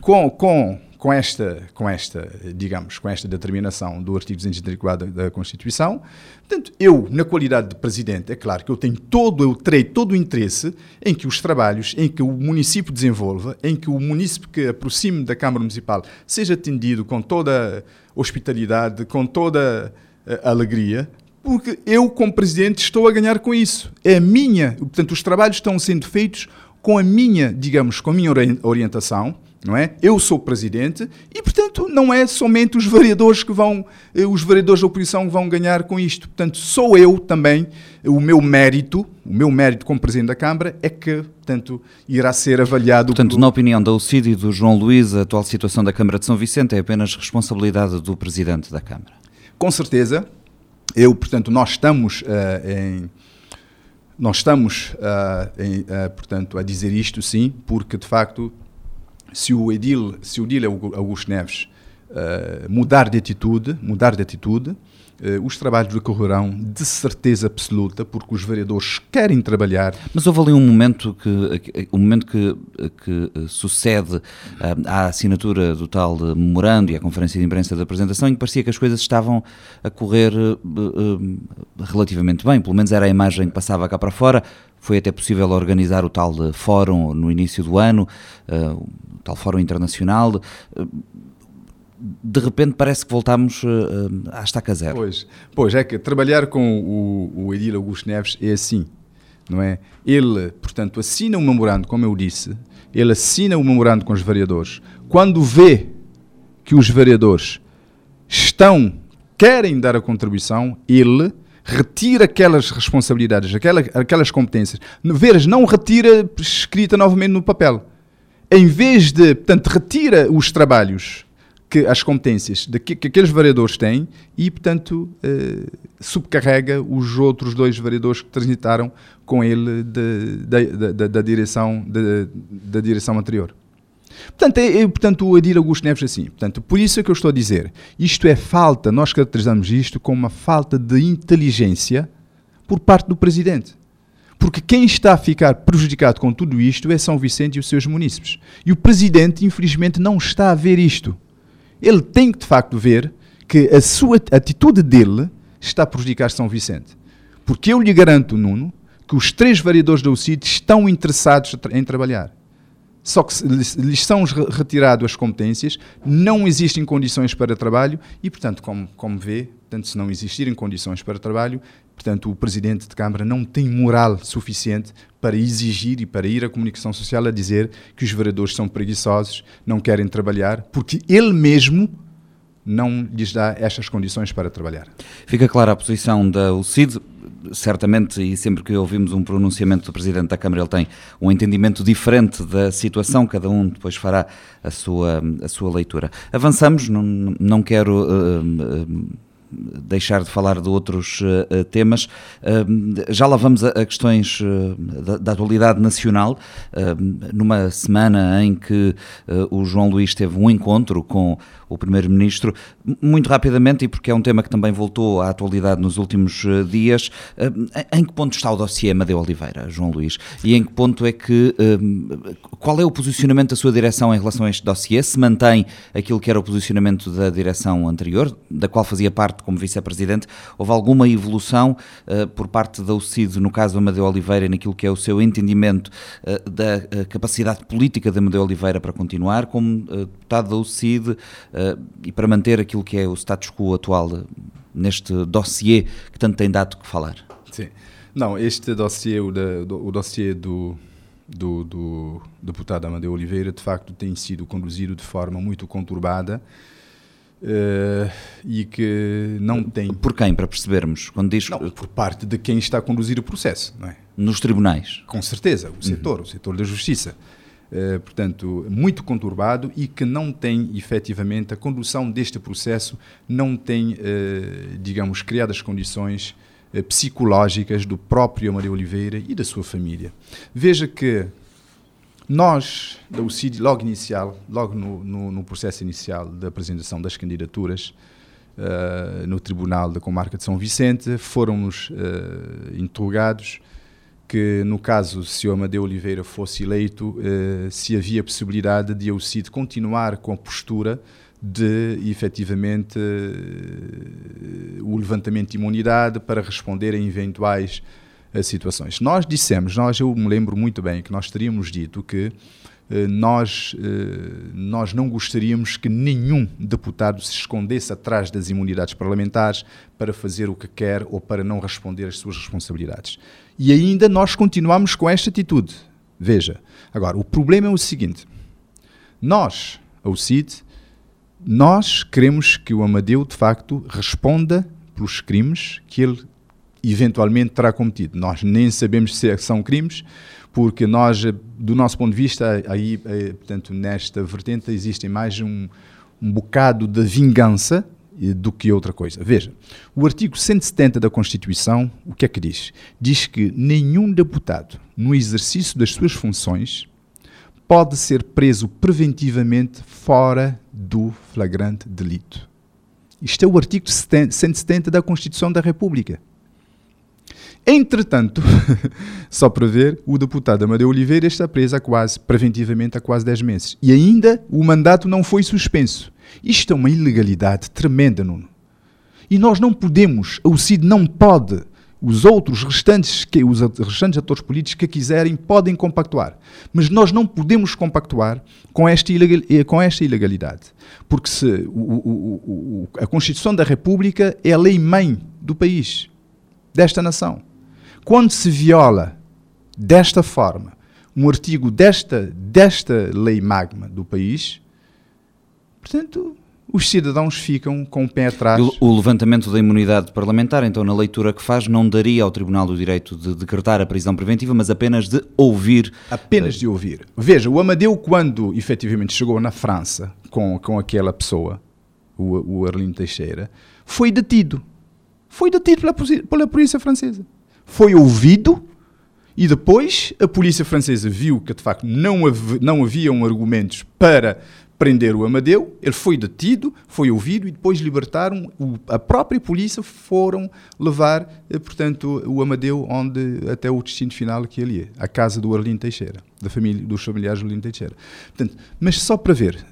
com, com, com, esta, com esta, digamos, com esta determinação do artigo 234 da, da Constituição, portanto, eu, na qualidade de presidente, é claro que eu tenho todo, eu terei todo o interesse em que os trabalhos, em que o município desenvolva, em que o município que aproxime da Câmara Municipal seja atendido com toda hospitalidade, com toda eh, alegria, porque eu, como presidente, estou a ganhar com isso. É a minha, portanto, os trabalhos estão sendo feitos com a minha, digamos, com a minha orientação, não é? Eu sou presidente e, portanto, não é somente os vereadores que vão, eh, os vereadores da oposição vão ganhar com isto. Portanto, sou eu também, o meu mérito, o meu mérito como presidente da Câmara é que, portanto, irá ser avaliado. Portanto, por... na opinião da UCID e do João Luís, a atual situação da Câmara de São Vicente é apenas responsabilidade do presidente da Câmara. Com certeza. Eu, portanto, nós estamos uh, em nós estamos, uh, em, uh, portanto, a dizer isto, sim, porque de facto se o Edil, se o Edil Augusto Neves uh, mudar de atitude, mudar de atitude, uh, os trabalhos decorrerão de certeza absoluta, porque os vereadores querem trabalhar. Mas houve ali um momento que, um momento que, que sucede uh, à assinatura do tal memorando e à conferência de imprensa da apresentação, em que parecia que as coisas estavam a correr relativamente bem, pelo menos era a imagem que passava cá para fora. Foi até possível organizar o tal fórum no início do ano, uh, tal Fórum Internacional, de repente parece que voltamos uh, à estaca zero. Pois, pois, é que trabalhar com o, o Edil Augusto Neves é assim, não é? Ele, portanto, assina o um memorando, como eu disse, ele assina o um memorando com os vereadores. Quando vê que os vereadores estão, querem dar a contribuição, ele retira aquelas responsabilidades, aquelas, aquelas competências. Veres, não retira escrita novamente no papel em vez de, portanto, retira os trabalhos, que, as competências de que, que aqueles vereadores têm e, portanto, eh, subcarrega os outros dois vereadores que transitaram com ele de, de, de, da, direção, da direção anterior. Portanto, é, é, portanto, o Adil Augusto Neves assim. Portanto, por isso é que eu estou a dizer, isto é falta, nós caracterizamos isto como uma falta de inteligência por parte do Presidente. Porque quem está a ficar prejudicado com tudo isto é São Vicente e os seus munícipes. E o presidente, infelizmente, não está a ver isto. Ele tem que, de facto, ver que a sua atitude dele está a prejudicar São Vicente. Porque eu lhe garanto, Nuno, que os três vereadores da UCID estão interessados em trabalhar. Só que lhes são retiradas as competências, não existem condições para trabalho e, portanto, como, como vê, portanto, se não existirem condições para trabalho, Portanto, o presidente de Câmara não tem moral suficiente para exigir e para ir à comunicação social a dizer que os vereadores são preguiçosos, não querem trabalhar, porque ele mesmo não lhes dá estas condições para trabalhar. Fica clara a posição da UCID. Certamente, e sempre que ouvimos um pronunciamento do Presidente da Câmara, ele tem um entendimento diferente da situação, cada um depois fará a sua, a sua leitura. Avançamos, não, não quero. Uh, uh, deixar de falar de outros uh, temas. Uh, já lá vamos a, a questões uh, da, da, atualidade nacional, numa semana em que o João Luís teve um encontro com o Primeiro-Ministro. Muito rapidamente, e porque é um tema que também voltou à atualidade nos últimos dias, em que ponto está o dossiê Amadeu Oliveira, João Luís? E em que ponto é que. Qual é o posicionamento da sua direção em relação a este dossiê? Se mantém aquilo que era o posicionamento da direção anterior, da qual fazia parte como vice-presidente, houve alguma evolução por parte da UCID, no caso Amadeu Oliveira, naquilo que é o seu entendimento da capacidade política de Amadeu Oliveira para continuar como deputado da UCID e para manter aquilo que é o status quo atual neste dossiê que tanto tem dado que falar? Sim. Não, este dossiê, o, o dossiê do, do, do deputado Amadeu Oliveira, de facto, tem sido conduzido de forma muito conturbada uh, e que não tem. Por quem, para percebermos? Quando diz... Não, por parte de quem está a conduzir o processo, não é? Nos tribunais? Com certeza, o setor, uhum. o setor da justiça. Uh, portanto, muito conturbado e que não tem, efetivamente, a condução deste processo não tem, uh, digamos, criado as condições psicológicas do próprio Amadeu Oliveira e da sua família. Veja que nós, da UCID, logo inicial, logo no, no, no, processo inicial da apresentação das candidaturas uh, no Tribunal da Comarca de São Vicente, fomos uh, interrogados que, no caso, se o Amadeu Oliveira fosse eleito, uh, se havia possibilidade de a UCID continuar com a postura de, efetivamente, o levantamento de imunidade para responder a eventuais situações. Nós dissemos, nós eu me lembro muito bem que nós teríamos dito que eh, nós, eh, nós não gostaríamos que nenhum deputado se escondesse atrás das imunidades parlamentares para fazer o que quer ou para não responder às suas responsabilidades. E ainda nós continuamos com esta atitude. Veja, agora, o problema é o seguinte: nós, a CID, nós queremos que o Amadeu, de facto, responda pelos crimes que ele eventualmente terá cometido. Nós nem sabemos se são crimes, porque nós, do nosso ponto de vista, aí, eh, portanto, nesta vertente existe mais um, um bocado de vingança do que outra coisa. Veja, o artigo 170 da Constituição, o que é que diz? Diz que nenhum deputado, no exercício das suas funções, pode ser preso preventivamente fora do flagrante delito. Isto é o artigo 170 da Constituição da República. Entretanto, *laughs* só para ver, o deputado Amadeu Oliveira está preso há quase, preventivamente há quase 10 meses. E ainda o mandato não foi suspenso. Isto é uma ilegalidade tremenda, Nuno. E nós não podemos, o CID não pode, os outros restantes, que, os restantes atores políticos que quiserem podem compactuar. Mas nós não podemos compactuar com esta, ilegal, eh, com esta ilegalidade. Porque se, o, o, o, a Constituição da República é a lei-mãe do país, desta nação. Quando se viola desta forma um artigo desta, desta lei magma do país, portanto, os cidadãos ficam com o pé atrás. O levantamento da imunidade parlamentar, então, na leitura que faz, não daria ao Tribunal o direito de decretar a prisão preventiva, mas apenas de ouvir. Apenas de ouvir. Veja, o Amadeu, quando efetivamente chegou na França com, com aquela pessoa, o, o Arlindo Teixeira, foi detido. Foi detido pela, pela polícia francesa foi ouvido e depois a polícia francesa viu que de facto não, hav não haviam argumentos para prender o Amadeu, ele foi detido, foi ouvido e depois libertaram, o, a própria polícia foram levar, eh, portanto, o Amadeu onde até o destino final que ele ia, a casa do Arlindo Teixeira, da família, dos familiares do Arlindo Teixeira. Portanto, mas só para ver,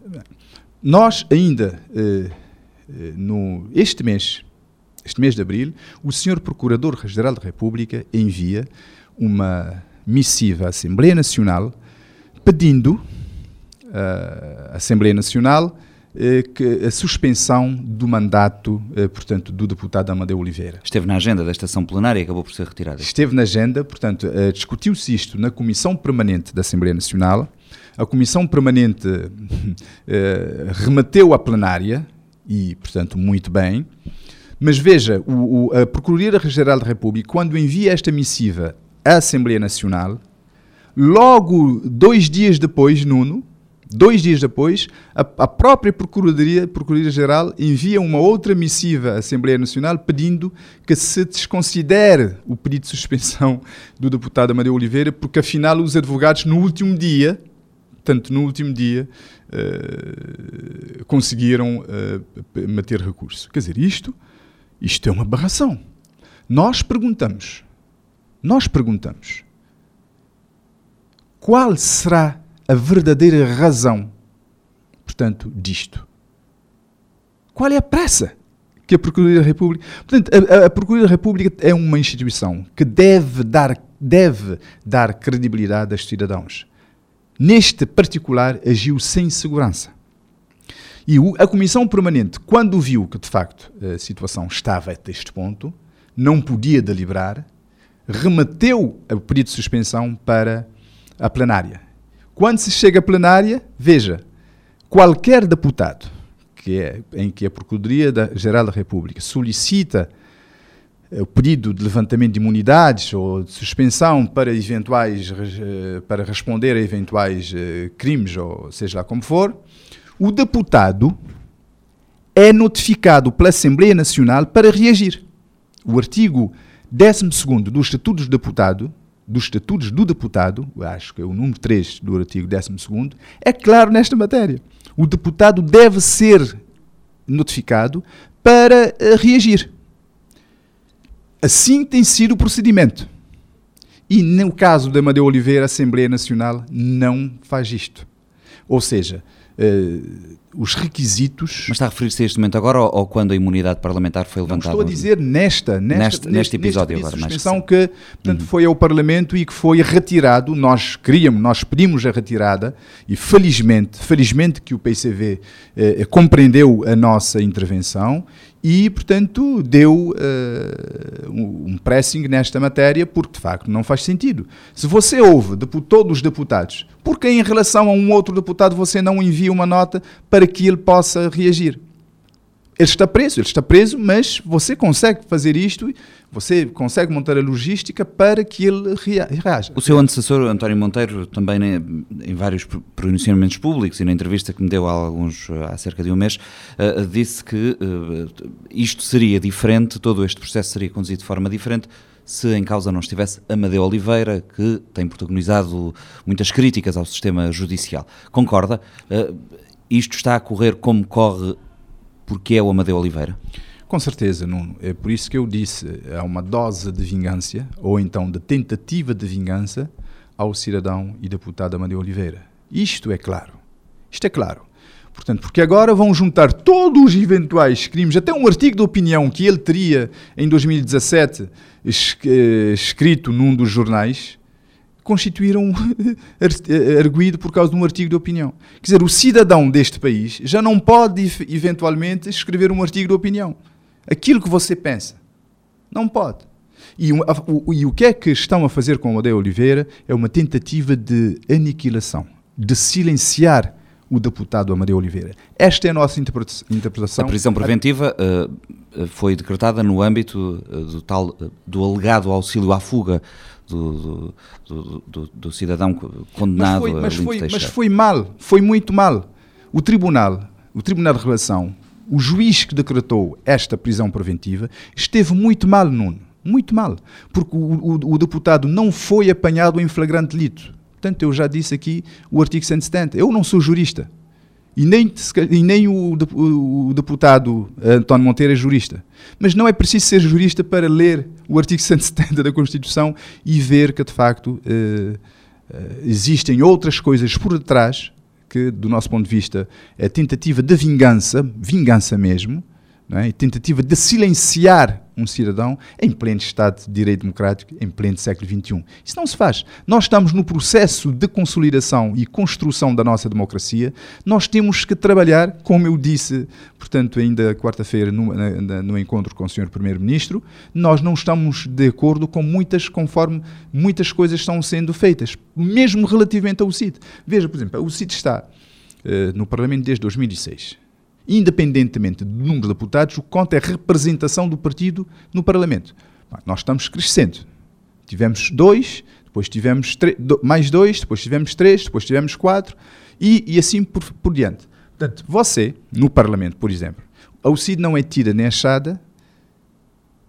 nós ainda, eh, eh no, este mês, este mês de abril, o Sr. Procurador-Geral da República envia uma missiva à Assembleia Nacional pedindo uh, Assembleia Nacional uh, que a suspensão do mandato, uh, portanto, do deputado Amadeu Oliveira. Esteve na agenda desta sessão plenária e acabou por ser retirada. Esteve na agenda, portanto, discutiu-se isto na Comissão Permanente da Assembleia Nacional. A Comissão Permanente *laughs* remeteu à plenária, e, portanto, muito bem. Mas veja, o, o, a Procuradoria-Geral da República, quando envia esta missiva à Assembleia Nacional, logo dois dias depois, Nuno, dois dias depois, a, a própria Procuradoria-Geral Procuradoria envia uma outra missiva à Assembleia Nacional pedindo que se desconsidere o pedido de suspensão do deputado Amadeu Oliveira, porque afinal os advogados, no último dia, tanto no último dia, uh, conseguiram uh, meter recurso. Quer dizer, isto isto é uma aberração. Nós perguntamos, nós perguntamos, qual será a verdadeira razão, portanto, disto? Qual é a pressa que a Procuradoria da República. Portanto, a, a Procuradoria da República é uma instituição que deve dar, deve dar credibilidade aos cidadãos. Neste particular, agiu sem segurança. E a Comissão Permanente, quando viu que de facto a situação estava até este ponto, não podia deliberar, remeteu o pedido de suspensão para a plenária. Quando se chega à plenária, veja, qualquer deputado que é, em que a Procuradoria-Geral da República solicita eh, o pedido de levantamento de imunidades ou de suspensão para eventuais eh, para responder a eventuais eh, crimes ou seja lá como for, o deputado é notificado pela Assembleia Nacional para reagir. O artigo 12 do Estatuto do Deputado, dos Estatutos do Deputado, acho que é o número 3 do artigo 12 é claro nesta matéria. O deputado deve ser notificado para uh, reagir. Assim tem sido o procedimento. E no caso da Amadeu Oliveira, a Assembleia Nacional não faz isto. Ou seja, uh, os requisitos. Mas está a referir-se a este momento agora ou, ou, quando a imunidade parlamentar foi levantada? Não, estou a dizer nesta, nesta neste, neste, episódio neste agora. Suspensão que, portanto, uhum. foi ao Parlamento e que foi retirado. Nós queríamos, nós pedimos a retirada e felizmente, felizmente que o PCV eh, compreendeu a nossa intervenção e, portanto, deu uh, um pressing nesta matéria, porque de facto não faz sentido. Se você ouve todos os deputados, por que em relação a um outro deputado você não envia uma nota para que ele possa reagir? Ele está preso, ele está preso, mas você consegue fazer isto, você consegue montar a logística para que ele reaja. O seu antecessor, António Monteiro, também né, em vários pronunciamentos públicos e na entrevista que me deu há, alguns, há cerca de um mês, uh, disse que uh, isto seria diferente, todo este processo seria conduzido de forma diferente se em causa não estivesse Amadeu Oliveira, que tem protagonizado muitas críticas ao sistema judicial. Concorda? Uh, isto está a correr como corre porque é o Amadeu Oliveira? Com certeza, Nuno. É por isso que eu disse, há uma dose de vingança, ou então de tentativa de vingança, ao cidadão e deputado Amadeu Oliveira. Isto é claro. Isto é claro. Portanto, porque agora vão juntar todos os eventuais crimes, até um artigo de opinião que ele teria em 2017 eh, escrito num dos jornais, constituíram *laughs* arguído por causa de um artigo de opinião. Quer dizer, o cidadão deste país já não pode, eventualmente, escrever um artigo de opinião. Aquilo que você pensa. Não pode. E, o, e o que é que estão a fazer com o Amadeu Oliveira é uma tentativa de aniquilação, de silenciar o deputado Amadeu Oliveira. Esta é a nossa interpretação. A prisão preventiva uh, foi decretada no âmbito uh, do, tal, do alegado auxílio à fuga do, do, do, do cidadão condenado mas foi, mas foi, mas foi mal, foi muito mal. O tribunal, o Tribunal de Relação, o juiz que decretou esta prisão preventiva, esteve muito mal, Nuno. Muito mal. Porque o, o, o deputado não foi apanhado em flagrante delito. Portanto, eu já disse aqui o artigo 170. Eu não sou jurista. E nem, e nem o, o, deputado António Monteiro é jurista. Mas não é preciso ser jurista para ler o artigo 170 da Constituição e ver que, de facto, uh, uh, existem outras coisas por detrás que, do nosso ponto de vista, é tentativa de vingança, vingança mesmo, é? tentativa de silenciar um cidadão em pleno Estado de Direito Democrático, em pleno século XXI. Isso não se faz. Nós estamos no processo de consolidação e construção da nossa democracia. Nós temos que trabalhar, como eu disse, portanto, ainda quarta-feira, no, no, encontro com o Sr. Primeiro-Ministro, nós não estamos de acordo com muitas, conforme muitas coisas estão sendo feitas, mesmo relativamente ao CID. Veja, por exemplo, o CID está uh, no Parlamento desde 2006 independentemente do número de deputados, o que conta é a representação do partido no Parlamento. Nós estamos crescendo. Tivemos dois, depois tivemos mais dois, depois tivemos três, depois tivemos quatro, e, e assim por, por, diante. Portanto, você, no Parlamento, por exemplo, a UCID não é tida nem achada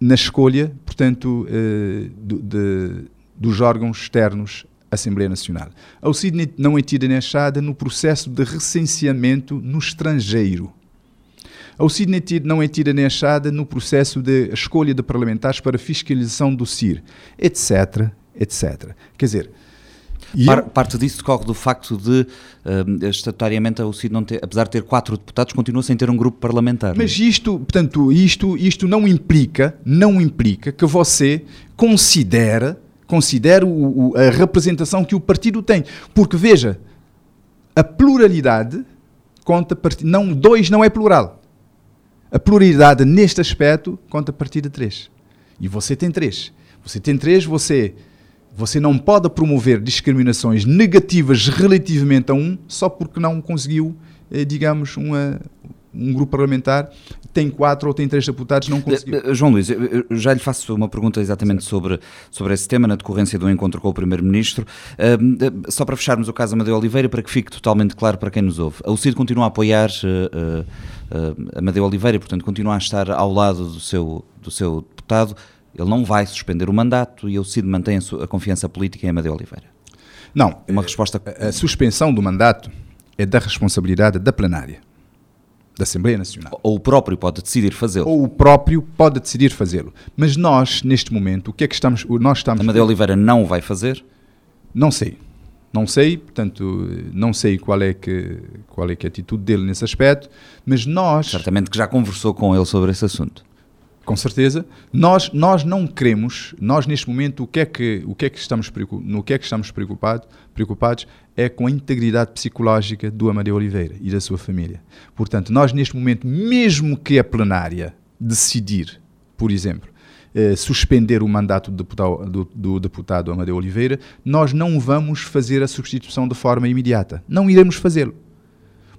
na escolha, portanto, uh, do, de, dos órgãos externos à Assembleia Nacional. A UCID não é tida nem achada no processo de recenseamento no estrangeiro. A OCID não é tida nem achada no processo de escolha de parlamentares para fiscalização do CIR, etc, etc. Quer dizer, Par, parte disso decorre do facto de, uh, estatutariamente, o CID, não ter, apesar de ter quatro deputados, continua sem ter um grupo parlamentar. Mas isto, portanto, isto, isto não implica, não implica que você considere, considere o, o, a representação que o partido tem. Porque, veja, a pluralidade conta, não, dois não é plural. A pluralidade neste aspecto conta a partir de três. E você tem três. Você tem três, você, você não pode promover discriminações negativas relativamente a um só porque não conseguiu, eh, digamos, uma, um grupo parlamentar tem quatro ou tem três deputados, não conseguiu. Eh, eh, João Luís, eu já lhe faço uma pergunta exatamente sobre, sobre esse tema, na decorrência do encontro com o Primeiro-Ministro. Uh, só para fecharmos o caso Amadeu Oliveira, para que fique totalmente claro para quem nos ouve. A UCID continua a apoiar uh, uh, Amadeu Oliveira, portanto, continua a estar ao lado do seu, do seu deputado. Ele não vai suspender o mandato e a UCID mantém a, a confiança política em Amadeu Oliveira. Não. Uma resposta. A, a suspensão do mandato é da responsabilidade da plenária da Assembleia Nacional. Ou o próprio pode decidir fazê-lo. Ou o próprio pode decidir fazê-lo. Mas nós, neste momento, o que é que estamos... Nós estamos Amadeu Oliveira não vai fazer? Não sei. Não sei, portanto, não sei qual é, que, qual é que é a atitude dele nesse aspecto, mas nós... Certamente que já conversou com ele sobre esse assunto. Com certeza. Nós, nós não queremos, nós neste momento, o que é que, o que, é que estamos, no que é que estamos preocupado, preocupados é com a integridade psicológica do Amadeu Oliveira e da sua família. Portanto, nós neste momento, mesmo que a plenária decidir, por exemplo, eh, suspender o mandato do deputado, do, do deputado Amadeu Oliveira, nós não vamos fazer a substituição de forma imediata. Não iremos fazê-lo.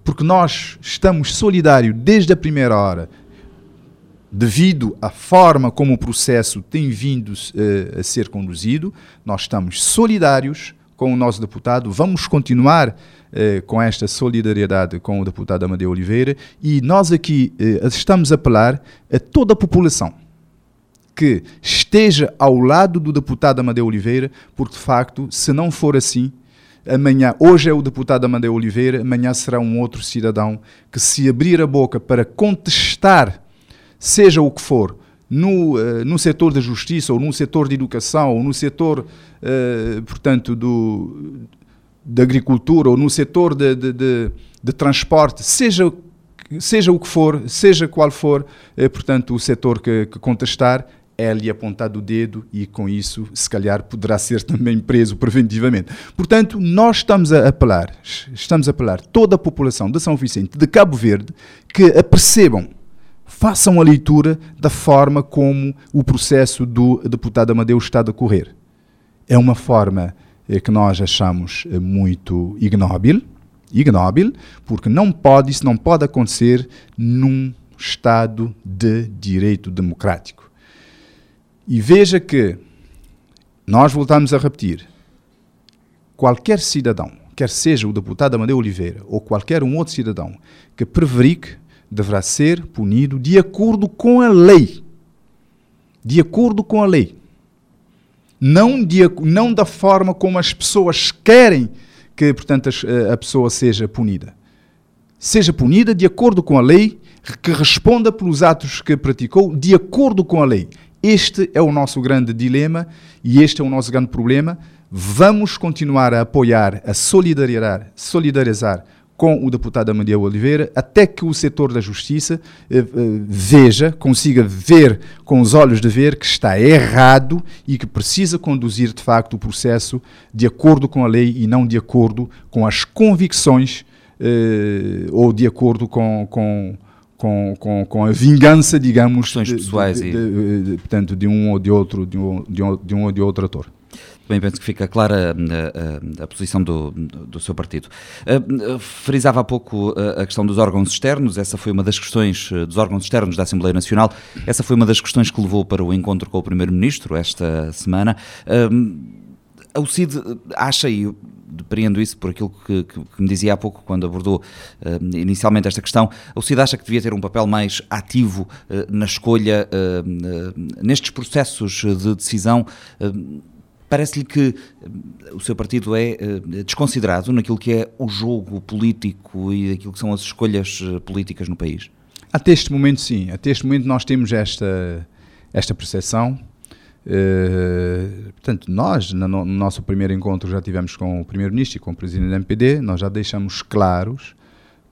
Porque nós estamos solidários desde a primeira hora devido à forma como o processo tem vindo uh, a ser conduzido, nós estamos solidários com o nosso deputado, vamos continuar uh, com esta solidariedade com o deputado Amadeu Oliveira e nós aqui estamos a apelar a toda a população que esteja ao lado do deputado Amadeu Oliveira, porque de facto, se não for assim, amanhã, hoje é o deputado Amadeu Oliveira, amanhã será um outro cidadão que se abrir a boca para contestar seja o que for, no, uh, no setor da justiça, ou no setor de educação, ou no setor, uh, portanto, do, da agricultura, ou no setor de, de, de, de, transporte, seja, seja o que for, seja qual for, uh, portanto, o setor que, que contestar, é-lhe apontado o dedo e com isso, se calhar, poderá ser também preso preventivamente. Portanto, nós estamos a apelar, estamos a apelar toda a população de São Vicente, de Cabo Verde, que apercebam façam a leitura da forma como o processo do deputado Amadeu está a decorrer. É uma forma eh, que nós achamos eh, muito ignóbil, ignóbil, porque não pode, isso não pode acontecer num Estado de direito democrático. E veja que nós voltamos a repetir: qualquer cidadão, quer seja o deputado Amadeu Oliveira ou qualquer um outro cidadão, que prevarique deverá ser punido de acordo com a lei. De acordo com a lei. Não, de, não da forma como as pessoas querem que, portanto, a, a pessoa seja punida. Seja punida de acordo com a lei, que responda pelos atos que praticou de acordo com a lei. Este é o nosso grande dilema e este é o nosso grande problema. Vamos continuar a apoiar, a solidarizar, solidarizar com o deputado Amadeu Oliveira, até que o setor da justiça eh, eh, veja, consiga ver com os olhos de ver que está errado e que precisa conduzir de facto o processo de acordo com a lei e não de acordo com as convicções eh, ou de acordo com, com com, com, com, a vingança, digamos, de, pessoais de, de, de, portanto, de um ou de outro, de um, de um, de um ou de outro ator. Bem, penso que fica clara a, a, a posição do, do, seu partido. Uh, frisava há pouco a questão dos órgãos externos, essa foi uma das questões dos órgãos externos da Assembleia Nacional, essa foi uma das questões que levou para o encontro com o Primeiro-Ministro esta semana. Uh, a UCID acha, e depreendo isso por aquilo que, que, que, me dizia há pouco quando abordou uh, inicialmente esta questão, a UCID acha que devia ter um papel mais ativo uh, na escolha, uh, nestes processos de decisão Parece-lhe que eh, o seu partido é eh, desconsiderado naquilo que é o jogo político e aquilo que são as escolhas eh, políticas no país? Até este momento, sim. Até este momento nós temos esta, esta percepção. Uh, portanto, nós, no, no, nosso primeiro encontro, já tivemos com o Primeiro-Ministro e com o Presidente da MPD, nós já deixamos claros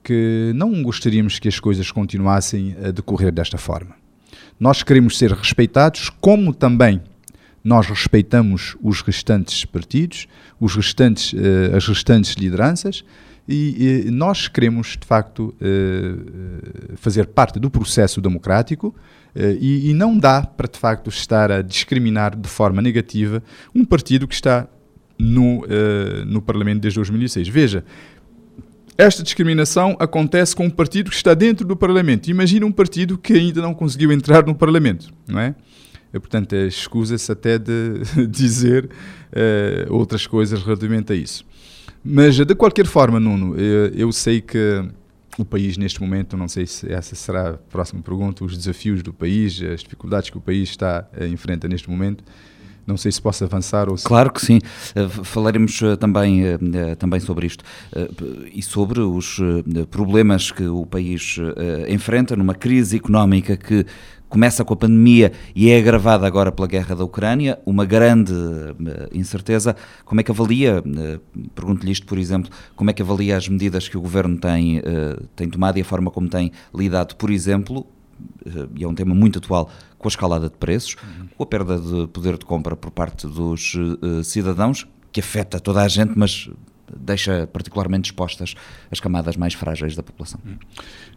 que não gostaríamos que as coisas continuassem a decorrer desta forma. Nós queremos ser respeitados, como também nós respeitamos os restantes partidos, os restantes, uh, as restantes lideranças, e, e, nós queremos, de facto, uh, fazer parte do processo democrático e, e, não dá para, de facto, estar a discriminar de forma negativa um partido que está no, uh, no Parlamento desde 2006. Veja, esta discriminação acontece com um partido que está dentro do Parlamento. Imagina um partido que ainda não conseguiu entrar no Parlamento, não é? E, portanto, escusa-se até de *laughs* dizer uh, outras coisas relativamente a isso. Mas, de qualquer forma, Nuno, eu sei que o país neste momento, não sei se essa será a próxima pergunta, os desafios do país, as dificuldades que o país está a enfrentar neste momento. Não sei se posso avançar ou se... Claro que sim. Eh, falaremos eh, também, eh, também sobre isto e sobre os problemas que o país enfrenta numa crise económica que começa com a pandemia e é agravada agora pela guerra da Ucrânia, uma grande uh, incerteza. Como é que avalia, uh, pergunto-lhe isto, por exemplo, como é que avalia as medidas que o governo tem, uh, tem tomado e a forma como tem lidado, por exemplo, e é um tema muito atual, com a escalada de preços, uhum. com a perda de poder de compra por parte dos cidadãos, que afeta toda a gente, mas deixa particularmente expostas as camadas mais frágeis da população. Uhum.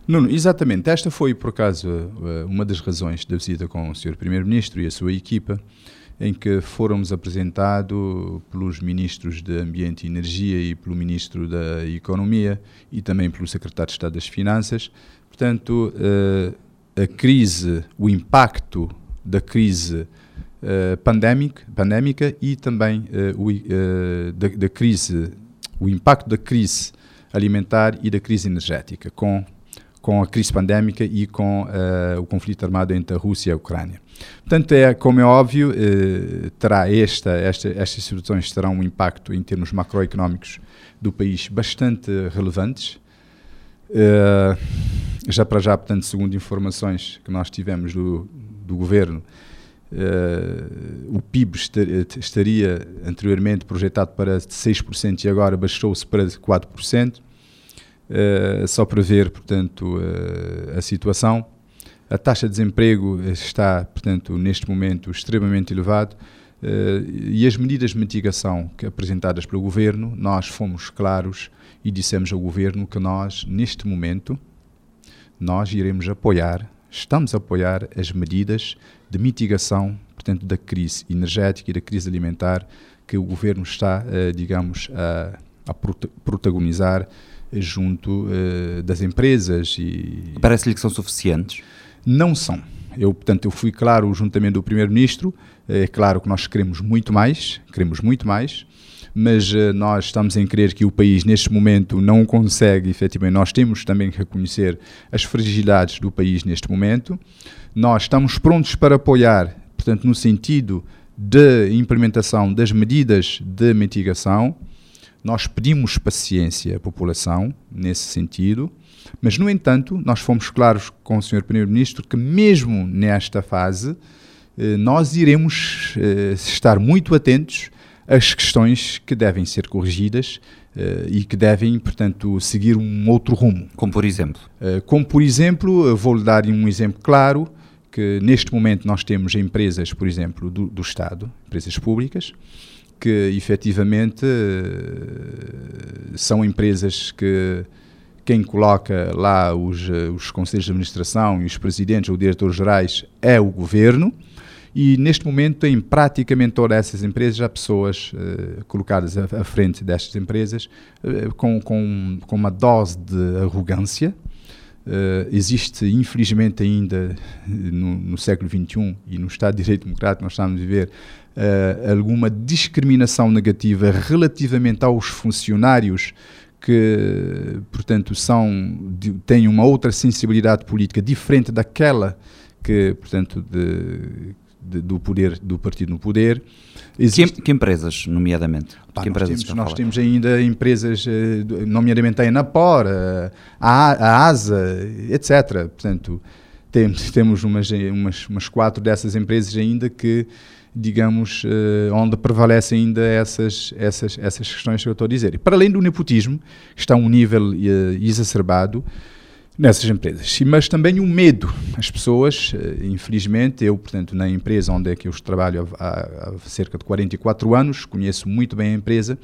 Nuno, exatamente. Esta foi, por acaso, eh, uma das razões da visita com o Sr. Primeiro-Ministro e a sua equipa, em que fomos apresentados pelos Ministros de Ambiente e Energia e pelo Ministro da Economia e também pelo Secretário de Estado das Finanças. Portanto, eh, a crise, o impacto da crise eh, pandémica, pandémica e também da, da crise, o impacto da crise alimentar e da crise energética, com com a crise pandémica e com uh, o conflito armado entre a Rússia e a Ucrânia. Portanto, é, como é óbvio, uh, terá esta, esta, estas situações terão um impacto em termos macroeconómicos do país bastante relevantes. Uh, já para já, portanto, segundo informações que nós tivemos do, do governo, o PIB estaria anteriormente projetado para 6% e agora baixou-se para 4%. Uh, só para ver, portanto, uh, a situação. A taxa de desemprego está, portanto, neste momento extremamente elevado uh, e as medidas de mitigação apresentadas pelo Governo, nós fomos claros e dissemos ao Governo que nós, neste momento, nós iremos apoiar, estamos a apoiar as medidas de mitigação, portanto, da crise energética e da crise alimentar que o Governo está, digamos, a, a protagonizar junto uh, das empresas. e Parece-lhe que são suficientes? Não são. Eu, portanto, eu fui claro juntamente do Primeiro-Ministro, é claro que nós queremos muito mais, queremos muito mais, mas uh, nós estamos em crer que o país neste momento não consegue, efetivamente, nós temos também que reconhecer as fragilidades do país neste momento. Nós estamos prontos para apoiar, portanto, no sentido de implementação das medidas de mitigação, nós pedimos paciência à população nesse sentido, mas, no entanto, nós fomos claros com o Sr. Primeiro-Ministro que, mesmo nesta fase, eh, nós iremos eh, estar muito atentos às questões que devem ser corrigidas eh, e que devem, portanto, seguir um outro rumo. Como por exemplo? Como por exemplo, vou-lhe dar um exemplo claro, que neste momento nós temos empresas, por exemplo, do, do Estado, empresas públicas, que efetivamente são empresas que quem coloca lá os, os conselhos de administração e os presidentes ou diretores gerais é o governo. E neste momento, em praticamente todas essas empresas, há pessoas uh, colocadas à, à, frente destas empresas uh, com, com, com uma dose de arrogância. Uh, existe, infelizmente, ainda no, no século XXI e no Estado de Direito Democrático nós estamos a viver alguma discriminação negativa relativamente aos funcionários que, portanto, são, têm uma outra sensibilidade política diferente daquela que, portanto, de, de, do poder do partido no poder. Existe... Que, que, empresas, nomeadamente? Pá, que empresas nós, temos, nós temos, ainda empresas, eh, nomeadamente a Enapor, a, a ASA, etc. Portanto, temos, *laughs* temos umas, umas, umas quatro dessas empresas ainda que digamos, onde prevalecem ainda essas, essas, essas questões que eu estou a dizer. E para além do nepotismo, que está a um nível exacerbado, nessas empresas. Mas também o medo. As pessoas, eh, infelizmente, eu, portanto, na empresa onde é que eu trabalho há, há, cerca de 44 anos, conheço muito bem a empresa.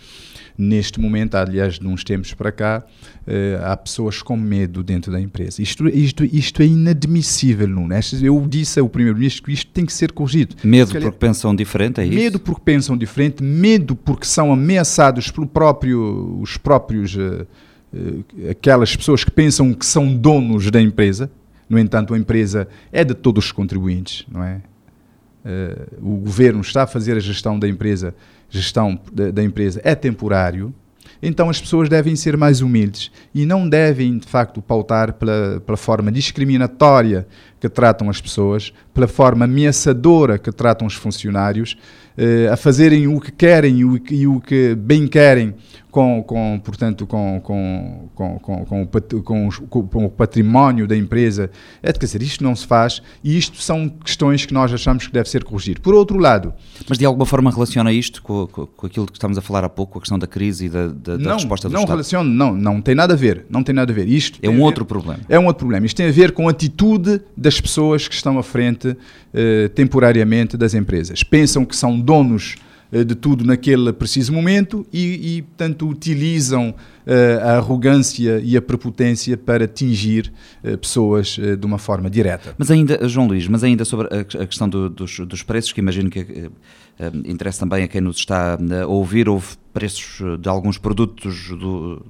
Neste momento, aliás, de uns tempos para cá, eh, há pessoas com medo dentro da empresa. Isto, isto, isto é inadmissível, Nuno. Eu disse ao Primeiro-Ministro que isto tem que ser corrigido. Medo calhar, porque pensam diferente, é isso? Medo porque pensam diferente, medo porque são ameaçados pelo próprio, os próprios... Eh, aquelas pessoas que pensam que são donos da empresa. No entanto, a empresa é de todos os contribuintes, não é? Uh, o governo está a fazer a gestão da empresa, gestão da, empresa é temporário, então as pessoas devem ser mais humildes e não devem, de facto, pautar pela, pela forma discriminatória que tratam as pessoas, pela forma ameaçadora que tratam os funcionários, uh, a fazerem o que querem e o, e o que bem querem com, com portanto, com, com, com, com, com, com, com, o património da empresa. É, quer dizer, isto não se faz e isto são questões que nós achamos que deve ser corrigido. Por outro lado... Mas de alguma forma relaciona isto com, com, com aquilo que estamos a falar há pouco, a questão da crise e da, da, da não, resposta do não Estado? Relaciona, não, não tem nada a ver. Não tem nada a ver. Isto é um outro problema. É um outro problema. Isto tem a ver com a atitude das pessoas que estão à frente eh, temporariamente das empresas. Pensam que são donos de tudo naquele preciso momento e, e portanto, utilizam uh, a arrogância e a prepotência para atingir uh, pessoas de uma forma direta. Mas ainda, João Luís, mas ainda sobre a, a questão do, dos, dos, preços, que imagino que interessa também a quem nos está a ouvir, houve preços de alguns produtos do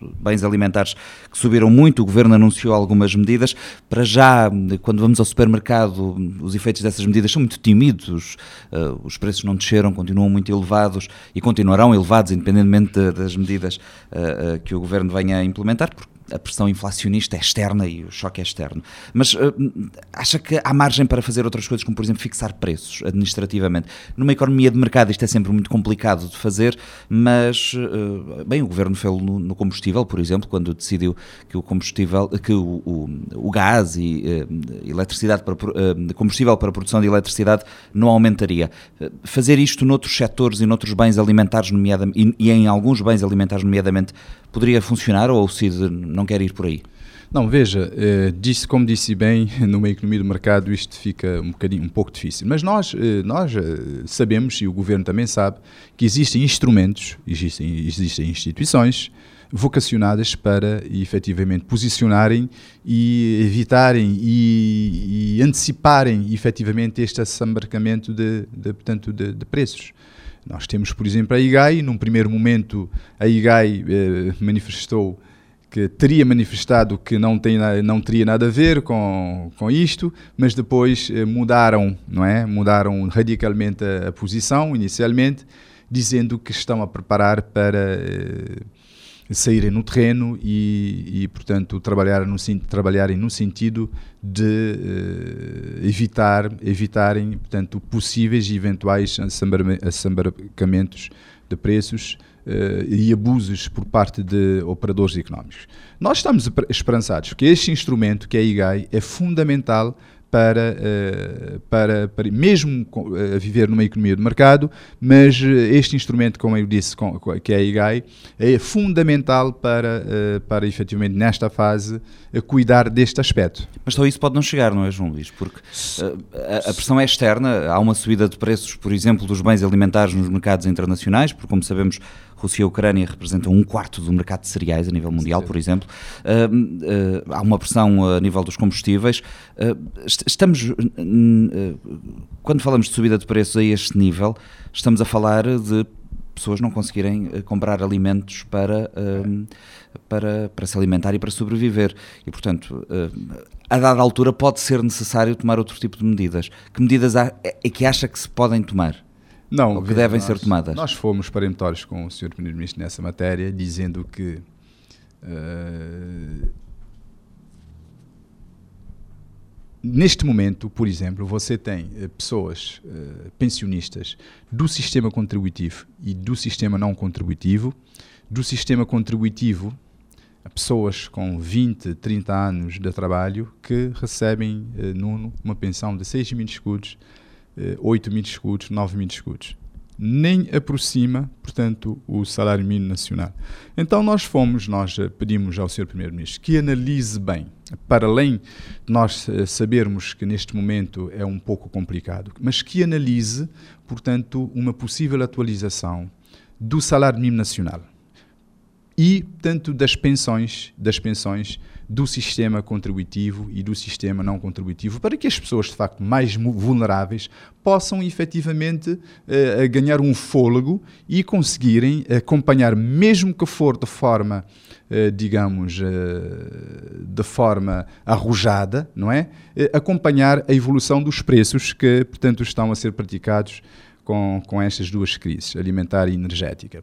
bens alimentares que subiram muito, o Governo anunciou algumas medidas. Para já, quando vamos ao supermercado, os efeitos dessas medidas são muito tímidos, uh, os preços não desceram, continuam muito elevados e continuarão elevados, independentemente das medidas uh, uh, que o Governo venha a implementar, porque a pressão inflacionista é externa e o choque é externo. Mas uh, acha que há margem para fazer outras coisas, como por exemplo fixar preços administrativamente? Numa economia de mercado isto é sempre muito complicado de fazer, mas, uh, bem, o governo fez no, no, combustível, por exemplo, quando decidiu que o combustível, que o, o, o gás e uh, eletricidade para, combustível para a produção de eletricidade não aumentaria. fazer isto noutros setores e noutros bens alimentares, nomeadamente, e, e em alguns bens alimentares, nomeadamente, poderia funcionar ou o CID não quer ir por aí? Não, veja, eh, disse, como disse bem, *laughs* numa economia do mercado isto fica um bocadinho, um pouco difícil. Mas nós, eh, nós eh, sabemos, e o Governo também sabe, que existem instrumentos, existem, existem instituições vocacionadas para efetivamente posicionarem e evitarem e, e anteciparem efetivamente este assambarcamento de, de, portanto, de, de preços. Nós temos, por exemplo, a IGAI. Num primeiro momento, a IGAI eh, manifestou que teria manifestado que não, tem, não teria nada a ver com, com isto, mas depois eh, mudaram, não é? Mudaram radicalmente a, a, posição, inicialmente, dizendo que estão a preparar para eh, saírem no terreno e, e portanto, trabalhar no, trabalharem no sentido de uh, evitar, evitarem, portanto, possíveis e eventuais assambarcamentos de preços uh, e abusos por parte de operadores económicos. Nós estamos esperançados que este instrumento, que é a IGAI, é fundamental para, uh, para, para, mesmo uh, viver numa economia de mercado, mas uh, este instrumento, como eu disse, que é a IGAI, é fundamental para, para efetivamente nesta fase cuidar deste aspecto. Mas só isso pode não chegar, não é, João Luís? Porque a, a, pressão é externa, há uma subida de preços, por exemplo, dos bens alimentares nos mercados internacionais, porque como sabemos Rússia e Ucrânia representam um quarto do mercado de cereais a nível mundial, Sim. por exemplo. Uh, uh, há uma pressão a nível dos combustíveis. Uh, estamos, quando falamos de subida de preços a este nível, estamos a falar de pessoas não conseguirem comprar alimentos para, para, para se alimentar e para sobreviver. E, portanto, a dada altura pode ser necessário tomar outro tipo de medidas. Que medidas é que acha que se podem tomar? Não, que devem nós, ser tomadas. Nós fomos peremptórios com o Sr. Primeiro-Ministro nessa matéria, dizendo que uh, neste momento, por exemplo, você tem uh, pessoas uh, pensionistas do sistema contributivo e do sistema não contributivo. Do sistema contributivo, pessoas com 20, 30 anos de trabalho que recebem, uh, Nuno, uma pensão de 6 mil escudos 8 mil escudos, 9 mil escudos nem aproxima, portanto, o salário mínimo nacional. Então nós fomos, nós eh, pedimos ao Sr. Primeiro-Ministro que analise bem, para além de nós eh, sabermos que neste momento é um pouco complicado, mas que analise, portanto, uma possível atualização do salário mínimo nacional e tanto das pensões, das pensões do sistema contributivo e do sistema não contributivo, para que as pessoas, de facto, mais vulneráveis possam efetivamente uh, ganhar um fôlego e conseguirem acompanhar, mesmo que for de forma, uh, digamos, uh, de forma arrojada, não é? acompanhar a evolução dos preços que, portanto, estão a ser praticados com, com estas duas crises, alimentar e energética.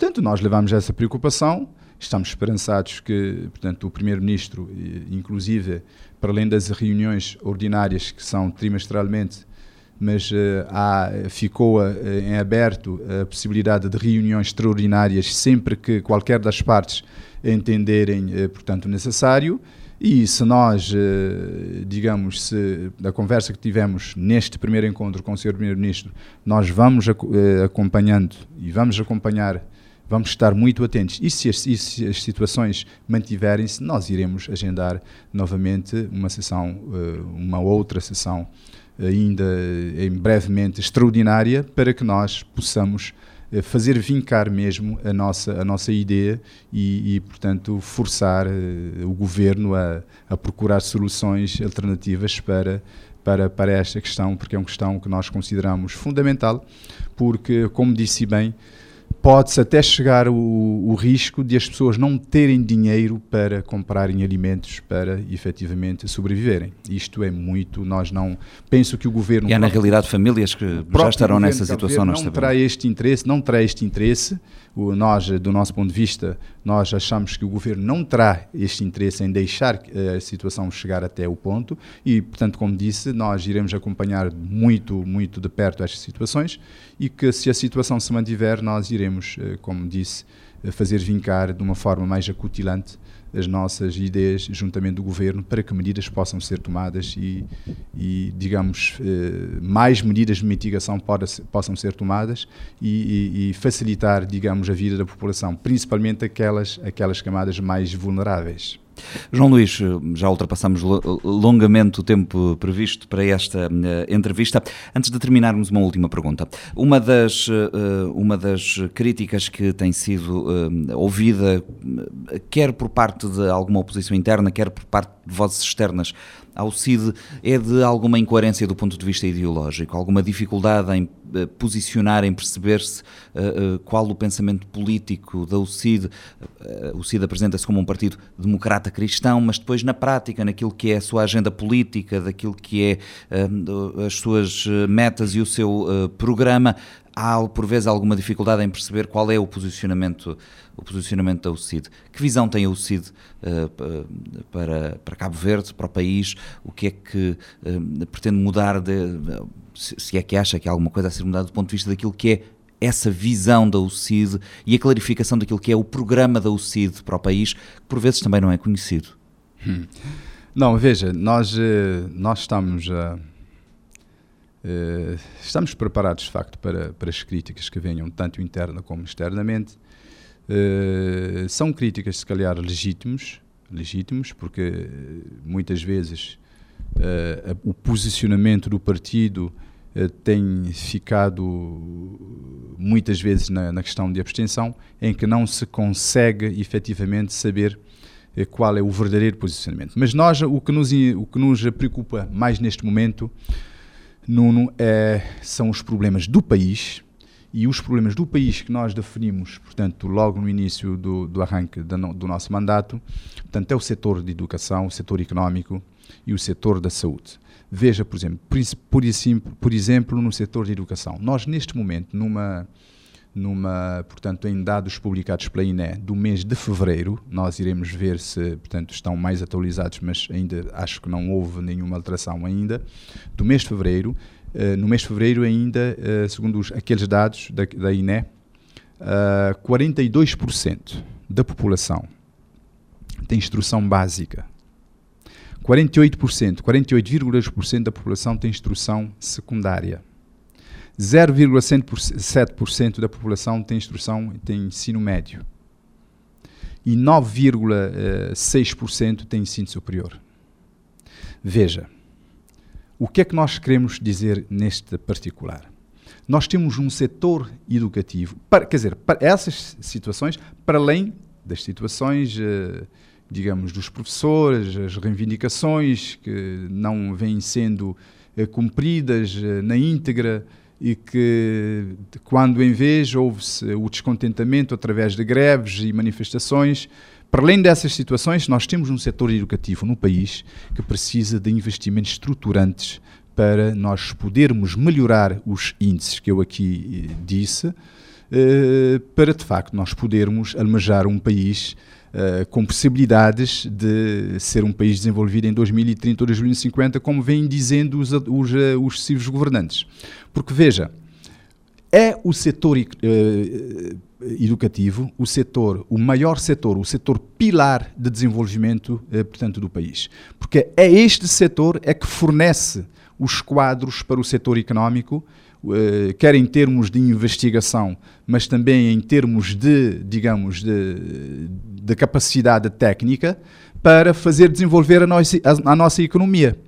Portanto, nós levamos essa preocupação, estamos esperançados que, portanto, o Primeiro-Ministro, inclusive, para além das reuniões ordinárias que são trimestralmente, mas uh, há, ficou uh, em aberto a possibilidade de reuniões extraordinárias sempre que qualquer das partes entenderem, uh, portanto, necessário. E se nós, digamos, se da conversa que tivemos neste primeiro encontro com o Sr. Primeiro-Ministro, nós vamos acompanhando e vamos acompanhar vamos estar muito atentos. E se as, e se as situações mantiverem-se, nós iremos agendar novamente uma sessão, eh, uma outra sessão, ainda em brevemente extraordinária, para que nós possamos eh, fazer vincar mesmo a nossa, a nossa ideia e, e portanto, forçar o governo a, a procurar soluções alternativas para, para, para esta questão, porque é uma questão que nós consideramos fundamental, porque, como disse bem, pode-se até chegar o, o, risco de as pessoas não terem dinheiro para comprarem alimentos para efetivamente sobreviverem. Isto é muito, nós não. Penso que o governo. E há na realidade famílias que já estarão nessa situação, Não terá este interesse, não terá este interesse. O, nós, do nosso ponto de vista, nós achamos que o governo não terá este interesse em deixar eh, a situação chegar até o ponto e, portanto, como disse, nós iremos acompanhar muito, muito de perto estas situações e que se a situação se mantiver, nós iremos, eh, como disse, eh, fazer vincar de uma forma mais acutilante as nossas ideias juntamente do governo para que medidas possam ser tomadas e, e digamos, eh, mais medidas de mitigação possam ser tomadas e, e, e, facilitar, digamos, a vida da população, principalmente aquelas, aquelas camadas mais vulneráveis. João Luís, já ultrapassamos longamente o tempo previsto para esta uh, entrevista. Antes de terminarmos, uma última pergunta. Uma das, uh, uma das críticas que tem sido uh, ouvida, quer por parte de alguma oposição interna, quer por parte de vozes externas ao CID é de alguma incoerência do ponto de vista ideológico, alguma dificuldade em posicionar, em perceber-se uh, uh, qual o pensamento político da UCID. o CID apresenta-se como um partido democrata cristão, mas depois na prática, naquilo que é a sua agenda política, daquilo que é as suas metas e o seu programa, há por vezes alguma dificuldade em perceber qual é o posicionamento o posicionamento da UCID. Que visão tem a UCID uh, para, para Cabo Verde, para o país? O que é que uh, pretende mudar, de, se é que acha que há alguma coisa a ser mudada do ponto de vista daquilo que é essa visão da UCID e a clarificação daquilo que é o programa da UCID para o país, que por vezes também não é conhecido? Hum. Não, veja, nós, eh, nós estamos a. Uh, estamos preparados, de facto, para, para as críticas que venham, tanto interna como externamente. Uh, são críticas, se calhar, legítimos, legítimos porque muitas vezes uh, o posicionamento do partido uh, tem ficado muitas vezes na, na, questão de abstenção, em que não se consegue efetivamente saber qual é o verdadeiro posicionamento. Mas nós, o que nos, o que nos preocupa mais neste momento, Nuno, é, são os problemas do país, e os problemas do país que nós definimos, portanto, logo no início do, do arranque do, do nosso mandato, portanto, é o setor de educação, o setor económico e o setor da saúde. Veja, por exemplo, por, por exemplo, no setor de educação, nós neste momento, numa, numa, portanto, em dados publicados pela INE do mês de fevereiro, nós iremos ver se, portanto, estão mais atualizados, mas ainda acho que não houve nenhuma alteração ainda, do mês de fevereiro, Uh, no mês de fevereiro ainda, uh, segundo os, aqueles dados da, da INE, uh, 42% da população tem instrução básica. 48%, 48,2% da população tem instrução secundária. 0,7% da população tem instrução, tem ensino médio. E 9,6% tem ensino superior. Veja, o que é que nós queremos dizer neste particular? Nós temos um setor educativo, para, quer dizer, para essas situações, para além das situações, eh, digamos, dos professores, as reivindicações que não vêm sendo eh, cumpridas eh, na íntegra e que, quando em vez houve-se o descontentamento através de greves e manifestações, para além dessas situações, nós temos um setor educativo no país que precisa de investimentos estruturantes para nós podermos melhorar os índices que eu aqui eh, disse, para de facto nós podermos almejar um país Uh, com possibilidades de ser um país desenvolvido em 2030 ou 2050, como vêm dizendo os, os, os sucessivos governantes. Porque, veja, é o setor uh, educativo o setor, o maior setor, o setor pilar de desenvolvimento, uh, portanto, do país. Porque é este setor é que fornece os quadros para o setor económico, uh, quer em termos de investigação, mas também em termos de, digamos, de, de capacidade técnica, para fazer desenvolver a nossa, a, a nossa economia.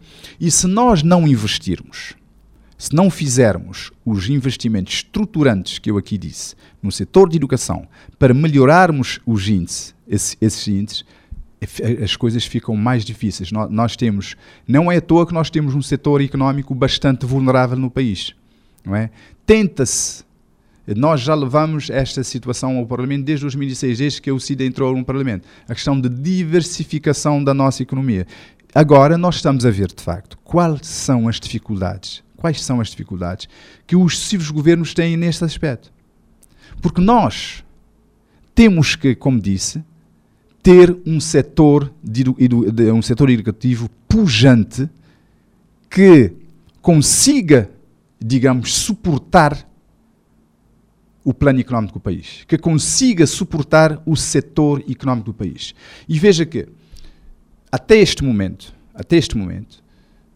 E se nós não investirmos, se não fizermos os investimentos estruturantes que eu aqui disse no setor de educação para melhorarmos os índices, esses, esses índices, as coisas ficam mais difíceis. Nós, temos, não é à toa que nós temos um setor económico bastante vulnerável no país, não é? Tenta-se, nós já levamos esta situação ao Parlamento desde 2006, desde que o CIDA entrou no Parlamento, a questão de diversificação da nossa economia. Agora nós estamos a ver, de facto, quais são as dificuldades, quais são as dificuldades que os sucessivos governos têm neste aspecto. Porque nós temos que, como disse, ter um setor, de, de, um setor educativo pujante que consiga, digamos, suportar o plano económico do país, que consiga suportar o setor económico do país. E veja que, até este momento, até este momento,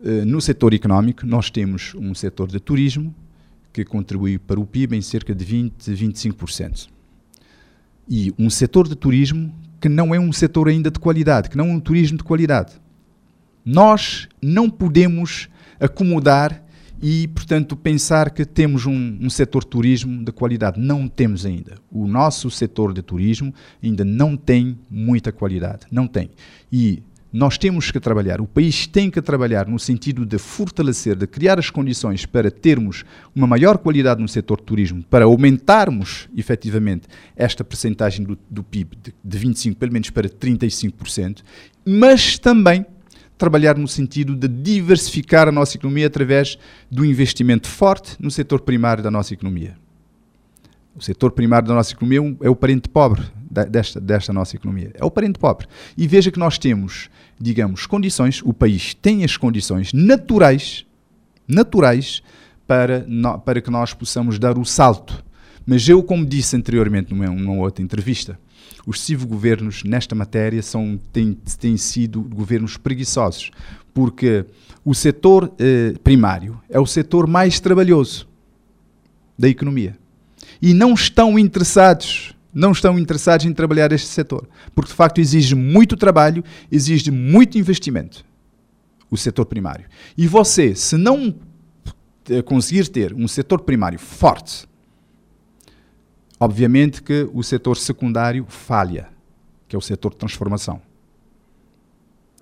eh, no setor económico, nós temos um setor de turismo que contribui para o PIB em cerca de 20, 25%. E um setor de turismo que não é um setor ainda de qualidade, que não é um turismo de qualidade. Nós não podemos acomodar e, portanto, pensar que temos um, um setor de turismo de qualidade. Não temos ainda. O nosso setor de turismo ainda não tem muita qualidade. Não tem. E nós temos que trabalhar, o país tem que trabalhar no sentido de fortalecer, de criar as condições para termos uma maior qualidade no setor de turismo, para aumentarmos efetivamente esta percentagem do, do PIB de, de 25% pelo menos para 35%, mas também trabalhar no sentido de diversificar a nossa economia através do investimento forte no setor primário da nossa economia. O setor primário da nossa economia é o é parente pobre desta, desta nossa economia. É o parente pobre. E veja que nós temos, digamos, condições, o país tem as condições naturais, naturais, para, no, para que nós possamos dar o salto. Mas eu, como disse anteriormente numa, numa outra entrevista, os sucessivos governos nesta matéria são, têm, têm sido governos preguiçosos, porque o setor eh, primário é o setor mais trabalhoso da economia e não estão interessados não estão interessados em trabalhar este setor, porque de facto exige muito trabalho, exige muito investimento, o setor primário. E você, se não conseguir ter um setor primário forte, obviamente que o setor secundário falha, que é o setor de transformação.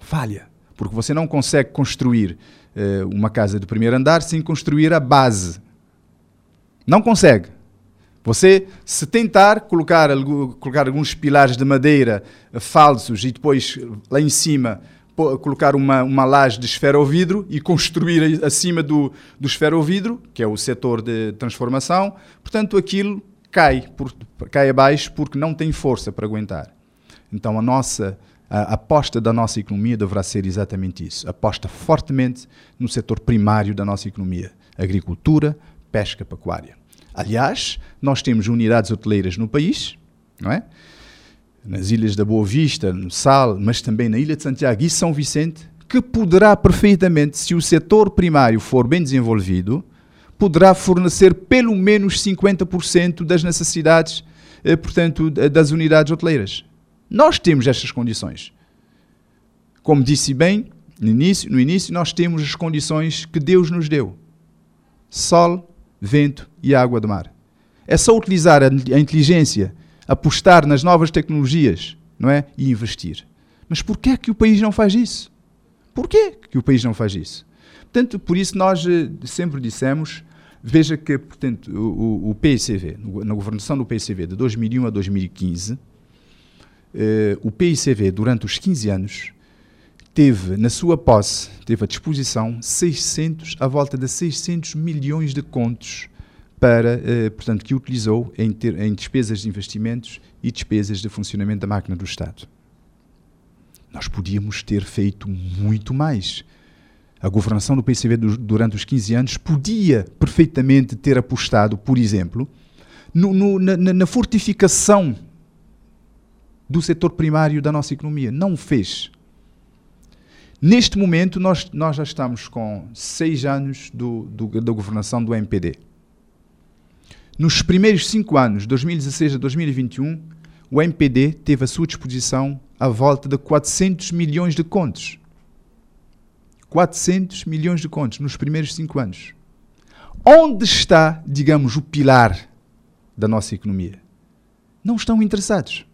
Falha, porque você não consegue construir uh, uma casa de primeiro andar sem construir a base. Não consegue. Você, se tentar colocar, colocar alguns pilares de madeira falsos e depois lá em cima colocar uma, uma laje de esferovidro e construir acima do, do esferovidro, que é o setor de transformação, portanto aquilo cai, por, cai abaixo porque não tem força para aguentar. Então a nossa a aposta da nossa economia deverá ser exatamente isso. Aposta fortemente no setor primário da nossa economia: agricultura, pesca, pecuária. Aliás, nós temos unidades hoteleiras no país, não é? Nas ilhas da Boa Vista, no Sal, mas também na Ilha de Santiago e São Vicente, que poderá perfeitamente, se o setor primário for bem desenvolvido, poderá fornecer pelo menos 50% das necessidades, eh, portanto, das unidades hoteleiras. Nós temos estas condições. Como disse bem no início, no início, nós temos as condições que Deus nos deu: sol, vento e água do mar. É só utilizar a, inteligência, apostar nas novas tecnologias, não é, e investir. Mas por que é que o país não faz isso? Por que que o país não faz isso? Portanto, por isso nós eh, sempre dissemos, veja que portanto, o, o PICV, na governação do PICV de 2001 a 2015, eh, o PICV, durante os 15 anos, teve na sua posse, teve à disposição 600, à volta de 600 milhões de contos para, eh, portanto, que utilizou em, ter, em despesas de investimentos e despesas de funcionamento da máquina do Estado. Nós podíamos ter feito muito mais. A governação do PCB durante os 15 anos podia perfeitamente ter apostado, por exemplo, no, no, na, na, fortificação do setor primário da nossa economia. Não o fez. Neste momento, nós, nós já estamos com seis anos do, do, da governação do MPD. Nos primeiros cinco anos, 2016 a 2021, o MPD teve à sua disposição a volta de 400 milhões de contos. 400 milhões de contos nos primeiros cinco anos. Onde está, digamos, o pilar da nossa economia? Não estão interessados.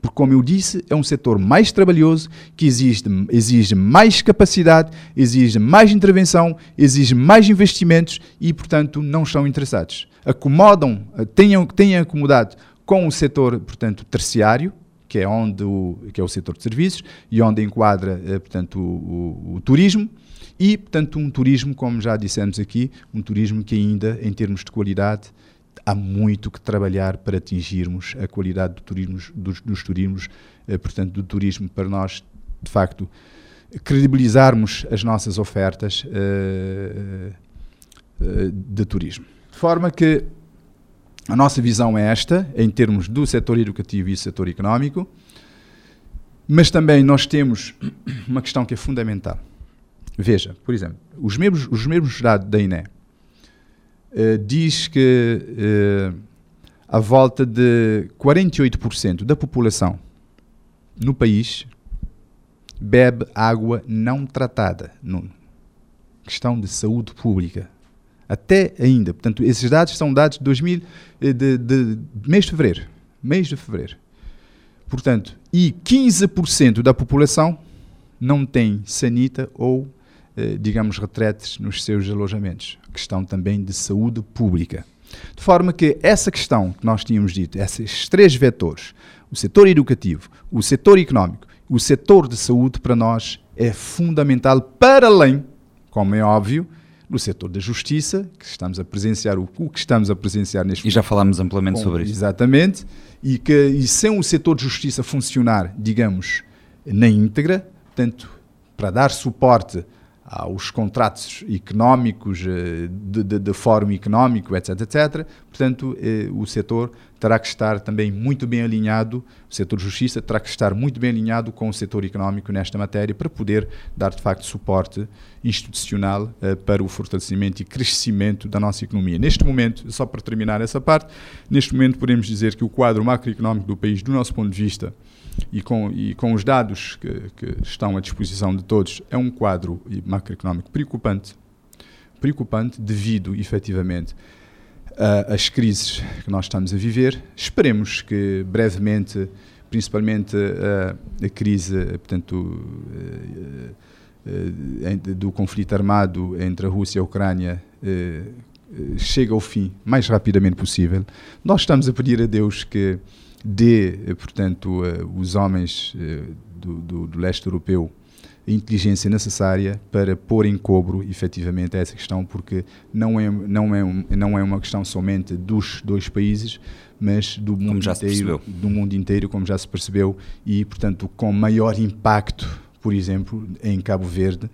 Porque, como eu disse, é um setor mais trabalhoso, que exige, exige mais capacidade, exige mais intervenção, exige mais investimentos e, portanto, não estão interessados. Acomodam, têm, têm acomodado com o setor, portanto, terciário, que é onde o, que é o setor de serviços e onde enquadra, eh, portanto, o, o, o, turismo e, portanto, um turismo, como já dissemos aqui, um turismo que ainda, em termos de qualidade, há muito que trabalhar para atingirmos a qualidade do turismo, dos, dos turismos, eh, portanto, do turismo para nós, de facto, credibilizarmos as nossas ofertas uh, uh, de turismo. De forma que a nossa visão é esta, em termos do setor educativo e setor económico, mas também nós temos *clears throat* uma questão que é fundamental. Veja, por exemplo, os mesmos, os mesmos dados da INE uh, diz que uh, a volta de 48% da população no país bebe água não tratada. No, questão de saúde pública até ainda. Portanto, esses dados são dados de, 2000, eh, de, de, de mês de fevereiro. Mês de fevereiro. Portanto, e 15% da população não tem sanita ou, eh, digamos, retretes nos seus alojamentos. Questão também de saúde pública. De forma que essa questão que nós tínhamos dito, esses três vetores, o setor educativo, o setor económico, o setor de saúde, para nós é fundamental para além, como é óbvio, no setor da justiça, que estamos a presenciar o, o que estamos a presenciar neste E já falámos amplamente sobre isso. Exatamente. E que e sem o setor de justiça funcionar, digamos, na íntegra, portanto, para dar suporte aos contratos económicos, eh, de, de, de fórum económico, etc, etc. Portanto, eh, o setor terá que estar também muito bem alinhado, o setor justiça terá que estar muito bem alinhado com o setor económico nesta matéria para poder dar, de facto, suporte institucional eh, para o fortalecimento e crescimento da nossa economia. Neste momento, só para terminar essa parte, neste momento podemos dizer que o quadro macroeconómico do país, do nosso ponto de vista, e com, e com os dados que, que estão à disposição de todos, é um quadro macroeconómico preocupante, preocupante devido, efetivamente, às crises que nós estamos a viver. Esperemos que brevemente, principalmente a, a crise, portanto, do conflito armado entre a Rússia e a Ucrânia chegue ao fim mais rapidamente possível. Nós estamos a pedir a Deus que dê, eh, portanto, uh, os homens uh, do, do, do, leste europeu a inteligência necessária para pôr em cobro, efetivamente, essa questão, porque não é, não é, não é uma questão somente dos dois países, mas do mundo, inteiro, do mundo inteiro, como já se percebeu, e, portanto, com maior impacto, por exemplo, em Cabo Verde.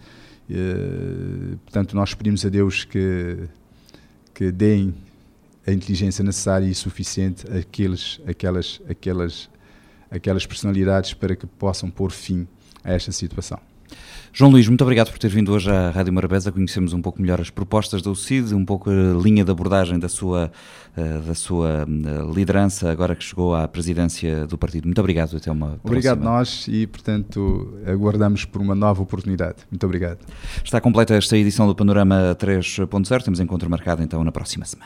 Portanto, nós pedimos a Deus que, que deem a inteligência necessária e suficiente àqueles, àquelas, àquelas, àquelas personalidades para que possam pôr fim a esta situação. João Luís, muito obrigado por ter vindo hoje à Rádio Morabeza. Conhecemos um pouco melhor as propostas da UCID, um pouco a linha de abordagem da sua, eh, da sua eh, liderança, agora que chegou à presidência do partido. Muito obrigado, até uma Obrigado próxima. nós e, portanto, aguardamos por uma nova oportunidade. Muito obrigado. Está completa esta edição do Panorama 3.0. Temos encontro marcado então na próxima semana.